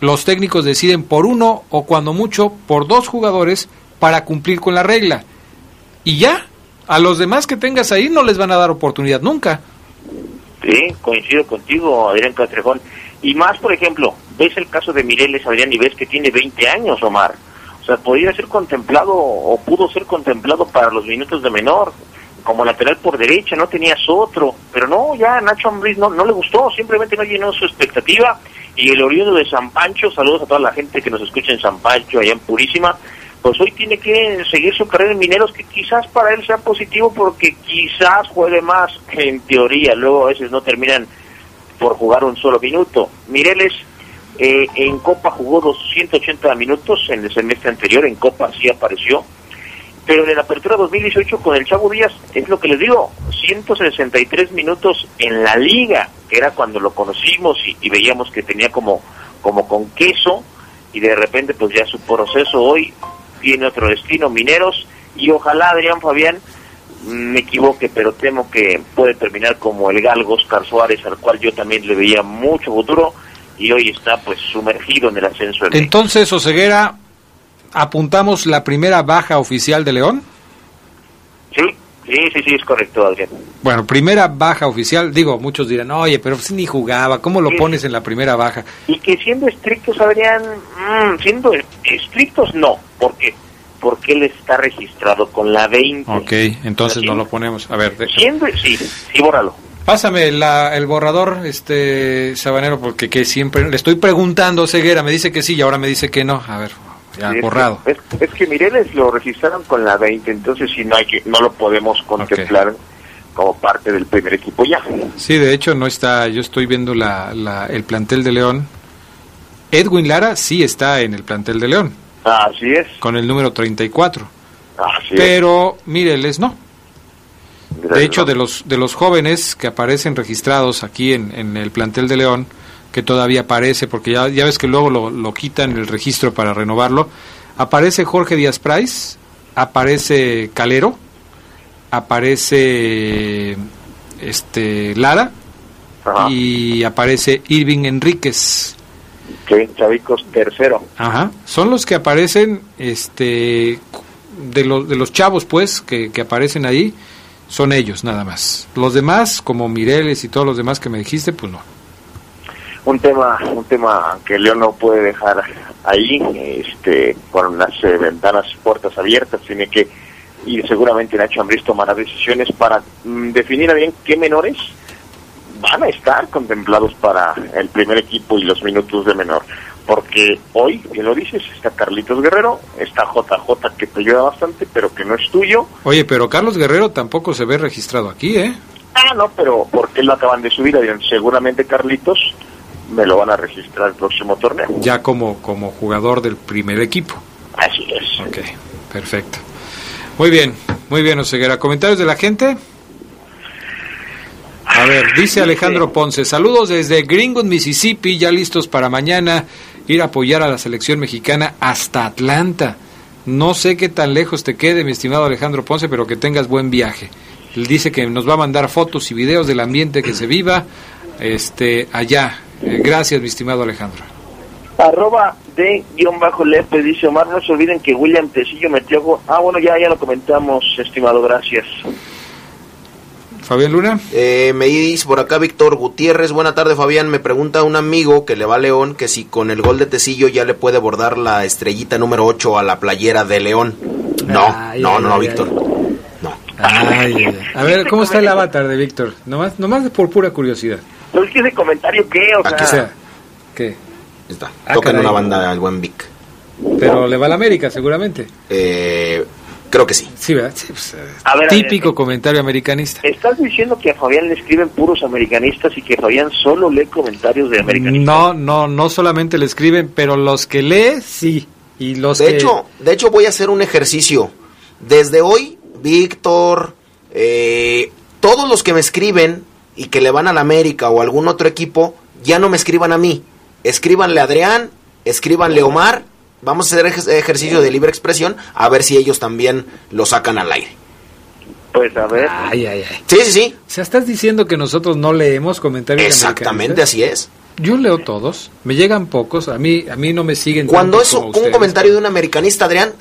los técnicos deciden por uno o cuando mucho por dos jugadores para cumplir con la regla. Y ya, a los demás que tengas ahí no les van a dar oportunidad nunca. Sí, coincido contigo, Adrián Castrejón. Y más, por ejemplo, ves el caso de Mireles Adrián y ves que tiene 20 años, Omar. O sea, podría ser contemplado o pudo ser contemplado para los minutos de menor. Como lateral por derecha, no tenías otro. Pero no, ya Nacho Ambriz no, no le gustó, simplemente no llenó su expectativa. Y el oriundo de San Pancho, saludos a toda la gente que nos escucha en San Pancho, allá en Purísima, pues hoy tiene que seguir su carrera en Mineros, que quizás para él sea positivo porque quizás juegue más, en teoría, luego a veces no terminan por jugar un solo minuto. Mireles eh, en Copa jugó 280 minutos, en el semestre anterior en Copa sí apareció, pero en la apertura 2018 con el Chavo Díaz, es lo que les digo, 163 minutos en la liga, que era cuando lo conocimos y, y veíamos que tenía como, como con queso, y de repente pues ya su proceso hoy tiene otro destino, Mineros, y ojalá Adrián Fabián me equivoque, pero temo que puede terminar como el galgo Oscar Suárez, al cual yo también le veía mucho futuro, y hoy está pues sumergido en el ascenso de Entonces, Oseguera, apuntamos la primera baja oficial de León. Sí, sí, sí, sí, es correcto, Adrián. Bueno, primera baja oficial, digo, muchos dirán, oye, pero si ni jugaba, ¿cómo lo Sí. pones en la primera baja? Y que siendo estrictos, Adrián, mm, siendo estrictos no, ¿por qué? Porque él está registrado con la 20. Ok, entonces no lo ponemos. A ver, Siendo, sí, sí, bórralo. pásame la- el borrador, este Sabanero, porque que siempre le estoy preguntando, Ceguera, me dice que sí y ahora me dice que no. A ver, ya es borrado. que- Es, es que Mireles lo registraron con la 20, entonces si no hay que, no lo podemos contemplar como parte del primer equipo ya. Sí, de hecho no está, yo estoy viendo la, la- el plantel de León. Edwin Lara sí está en el plantel de León, Así es, con el número 34. así Pero Mireles no. es. De hecho, de los, de los jóvenes que aparecen registrados aquí en, en el plantel de León, que todavía aparece, porque ya, ya ves que luego lo, lo quitan el registro para renovarlo, aparece Jorge Díaz Price, aparece Calero, aparece este Lara y aparece Irving Enríquez. que Chavicos tercero. Ajá. Son los que aparecen, este, de los, de los chavos, pues, que, que aparecen ahí, son ellos nada más. Los demás, como Mireles y todos los demás que me dijiste, pues no. Un tema un tema que León no puede dejar ahí este con las eh, ventanas puertas abiertas tiene que y seguramente Nacho Ambriz tomará decisiones para mm, definir bien qué menores van a estar contemplados para el primer equipo y los minutos de menor porque hoy, bien lo dices, está Carlitos Guerrero, está JJ que te ayuda bastante, pero que no es tuyo. Oye, pero Carlos Guerrero tampoco se ve registrado aquí, ¿eh? Ah, no, pero porque lo acaban de subir, Adrián. seguramente Carlitos me lo van a registrar el próximo torneo. Ya como, como jugador del primer equipo. Así es. Ok, perfecto. Muy bien, muy bien, Oseguera. ¿Comentarios de la gente? A ver, dice Alejandro Ponce, saludos desde Greenwood, Mississippi, ya listos para mañana ir a apoyar a la selección mexicana hasta Atlanta. No sé qué tan lejos te quede, mi estimado Alejandro Ponce, pero que tengas buen viaje. Él dice que nos va a mandar fotos y videos del ambiente que se viva este allá. Eh, gracias, mi estimado Alejandro. Arroba de guion bajo Lepe, dice Omar, no se olviden que William Tecillo metió... Ah, bueno, ya, ya lo comentamos, estimado, gracias. Fabián Luna. Eh, me dice por acá Víctor Gutiérrez. Buena tarde, Fabián. Me pregunta un amigo que le va a León que si con el gol de Tecillo ya le puede bordar la estrellita número 8 a la playera de León. No, Ay, no, ay, no, ay, Víctor. Ay. A ver, ¿cómo está el avatar de Víctor? Nomás, nomás por pura curiosidad. ¿No es que ese comentario qué? O sea, O sea, ¿qué? Está. Ah, Toca en caray. una banda el buen Vic. Pero le va a la América, seguramente. Eh, creo que sí. Sí, ¿verdad? Sí, pues, eh, A ver, a ver, típico comentario americanista. ¿Estás diciendo que a Fabián le escriben puros americanistas y que Fabián solo lee comentarios de americanistas? No, no, no solamente le escriben, pero los que lee, sí. Y los De que... hecho, de hecho voy a hacer un ejercicio. Desde hoy, Víctor, eh, todos los que me escriben y que le van a la América o algún otro equipo, ya no me escriban a mí. Escríbanle a Adrián, escríbanle a Omar. Vamos a hacer ej- ejercicio de libre expresión a ver si ellos también lo sacan al aire. Pues a ver. Ay, ay, ay. Sí, sí, sí. O sea, estás diciendo que nosotros no leemos comentarios Exactamente, así es. Yo leo todos. Me llegan pocos. A mí, a mí no me siguen Cuando es un ustedes. comentario de un americanista, Adrián,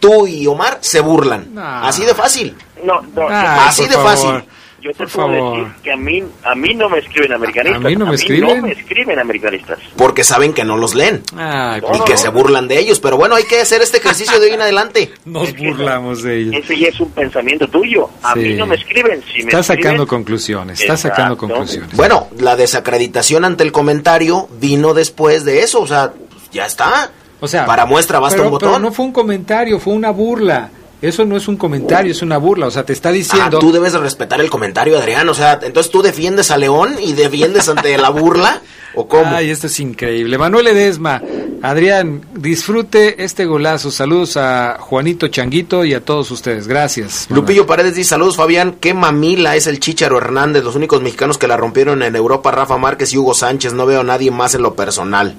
tú y Omar se burlan. Así de fácil. No, no. Ay, Así de favor. fácil. Yo te por puedo favor. decir que a mí, a mí no me escriben americanistas. ¿A mí no me escriben? no me escriben americanistas. Porque saben que no los leen. Ay, y no, que no. se burlan de ellos. Pero bueno, hay que hacer este ejercicio de hoy en adelante. *laughs* Nos burlamos de ellos. Ese ya es un pensamiento tuyo. A Sí. mí no me escriben. Si me Está escriben, sacando conclusiones. Está sacando Exacto. conclusiones. Bueno, la desacreditación ante el comentario vino después de eso. O sea, ya está. O sea, Para muestra basta pero, un pero botón. no fue un comentario, fue una burla. Eso no es un comentario, es una burla. O sea, te está Ah, diciendo. tú debes de respetar el comentario, Adrián. O sea, entonces tú defiendes a León y defiendes ante la burla. ¿O cómo? Ay, esto es increíble. Manuel Edesma, Adrián, disfrute este golazo. Saludos a Juanito Changuito y a todos ustedes. Gracias. Manuel. Lupillo Paredes dice, saludos Fabián, qué mamila es el Chicharo Hernández, los únicos mexicanos que la rompieron en Europa, Rafa Márquez y Hugo Sánchez, no veo a nadie más en lo personal.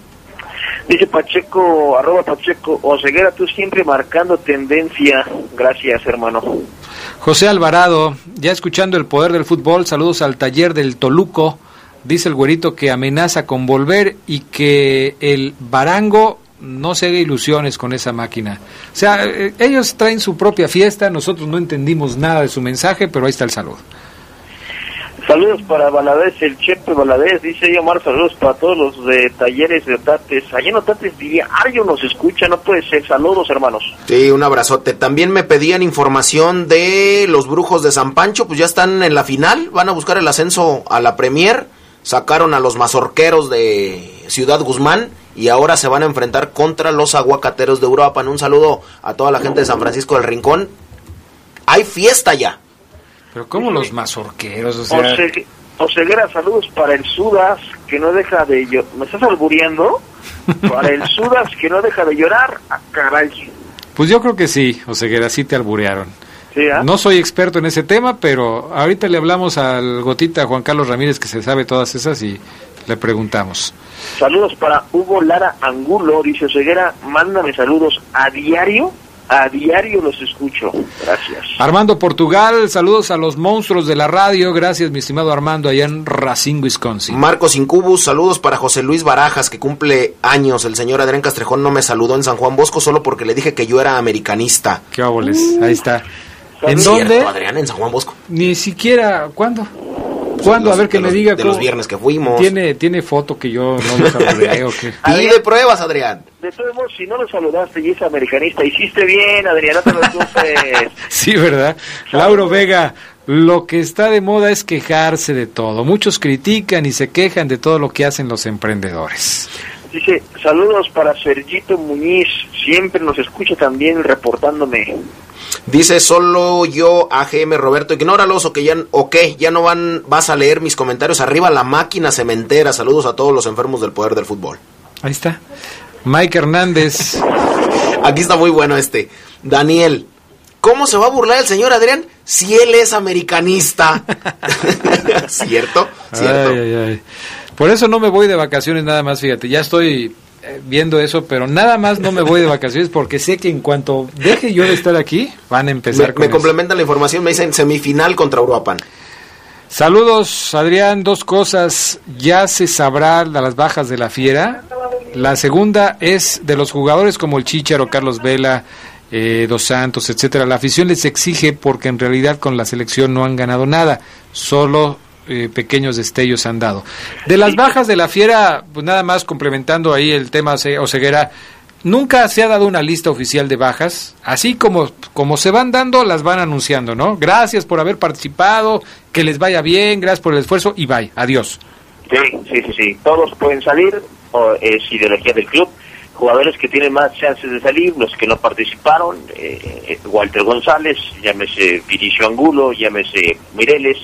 Dice Pacheco, arroba Pacheco, Oseguera, tú siempre marcando tendencia. Gracias, hermano. José Alvarado, ya escuchando el poder del fútbol, saludos al taller del Toluco. Dice el güerito que amenaza con volver y que el Barango no se haga ilusiones con esa máquina. O sea, eh, ellos traen su propia fiesta, nosotros no entendimos nada de su mensaje, pero ahí está el saludo. Saludos para Valadez, el Chepe Valadez, dice Omar, saludos para todos los de talleres de Otates. Allá en Otates diario nos escucha, no puede ser. Saludos, hermanos. Sí, un abrazote. También me pedían información de los brujos de San Pancho, pues ya están en la final, van a buscar el ascenso a la Premier, sacaron a los mazorqueros de Ciudad Guzmán y ahora se van a enfrentar contra los aguacateros de Europa. Un saludo a toda la gente de San Francisco del Rincón. Hay fiesta ya. Pero como los mazorqueros, o sea... Ose- Oseguera, saludos para el Sudas, que no deja de llorar. ¿Me estás albureando? Para el Sudas, que no deja de llorar. Ah, caray. Pues yo creo que sí, Oseguera, sí te alburearon. Sí, ¿ah? No soy experto en ese tema, pero ahorita le hablamos al gotita Juan Carlos Ramírez que se sabe todas esas y le preguntamos. Saludos para Hugo Lara Angulo, dice Oseguera, mándame saludos a diario. A diario los escucho. Gracias. Armando Portugal, saludos a los monstruos de la radio. Gracias, mi estimado Armando, allá en Racine, Wisconsin. Marcos Incubus, saludos para José Luis Barajas, que cumple años. El señor Adrián Castrejón no me saludó en San Juan Bosco solo porque le dije que yo era americanista. Qué óboles, ahí está. ¿En Cierto, dónde? Adrián, en San Juan Bosco. Ni siquiera, ¿cuándo? ¿Cuándo? A ver que me los- diga. de los viernes que fuimos. ¿Tiene, tiene foto que yo no lo *laughs* saludé o qué? Pide pruebas, Adrián. De todos modos, si no lo saludaste y es americanista, hiciste bien, Adrián, no te preocupes. *laughs* Sí, ¿verdad? Lauro Vega, lo que está de moda es quejarse de todo. Muchos critican y se quejan de todo lo que hacen los emprendedores. Dice, saludos para Sergito Muñiz, siempre nos escucha también reportándome. Dice solo yo, AGM Roberto, ignóralos o que ya, o qué, ya no van, vas a leer mis comentarios. Arriba la máquina cementera. Saludos a todos los enfermos del poder del fútbol. Ahí está. Mike Hernández. Aquí está muy bueno este. Daniel, ¿cómo se va a burlar el señor Adrián si él es americanista? *laughs* ¿Cierto? ¿Cierto? Ay, ay, ay. Por eso no me voy de vacaciones nada más, fíjate, ya estoy eh, viendo eso, pero nada más no me voy de vacaciones porque sé que en cuanto deje yo de estar aquí, van a empezar Me, con me complementan la información, me dicen semifinal contra Uruapan. Saludos, Adrián. Dos cosas. Ya se sabrá de las bajas de la fiera. La segunda es de los jugadores como el Chicharo, Carlos Vela eh, Dos Santos, etcétera. La afición les exige porque en realidad con la selección no han ganado nada, solo eh, pequeños destellos han dado. De las bajas de la Fiera, pues nada más complementando ahí el tema Oseguera, nunca se ha dado una lista oficial de bajas, así como, como se van dando, las van anunciando, ¿no? Gracias por haber participado, que les vaya bien, gracias por el esfuerzo y bye, adiós. Sí, sí, sí, sí. Todos pueden salir, o es ideología del club. Jugadores que tienen más chances de salir, los que no participaron, eh, Walter González, llámese Vinicio Angulo, llámese Mireles,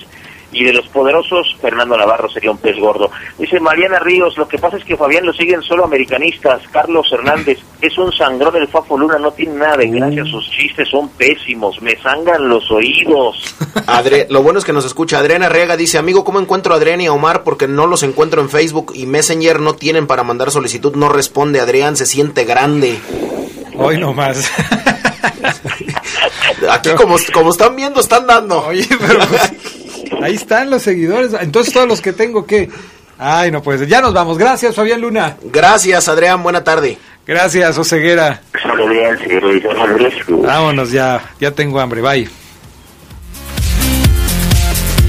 y de los poderosos, Fernando Navarro sería un pez gordo. Dice Mariana Ríos, lo que pasa es que Fabián lo siguen solo americanistas. Carlos Hernández es un sangrón el Fafo Luna, no tiene nada de gracia, sus chistes son pésimos, me sangran los oídos. *laughs* Adre lo bueno es que nos escucha. Adriana Rega dice, amigo, ¿cómo encuentro a Adrián y a Omar? Porque no los encuentro en Facebook y Messenger no tienen para mandar solicitud, no responde. Adrián se siente grande. Hoy no más. *laughs* Aquí como, como están viendo, están dando. Oye, pero pues, *laughs* Ahí están los seguidores. Entonces todos los que tengo que... Ay, no pues Ya nos vamos. Gracias, Fabián Luna. Gracias, Adrián. Buena tarde. Gracias, Oseguera. Vámonos ya. Ya tengo hambre. Bye.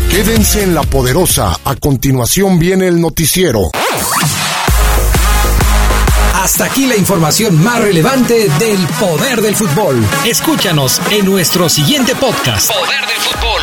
Quédense en La Poderosa. A continuación viene el noticiero. Hasta aquí la información más relevante del poder del fútbol. Escúchanos en nuestro siguiente podcast. Poder del fútbol.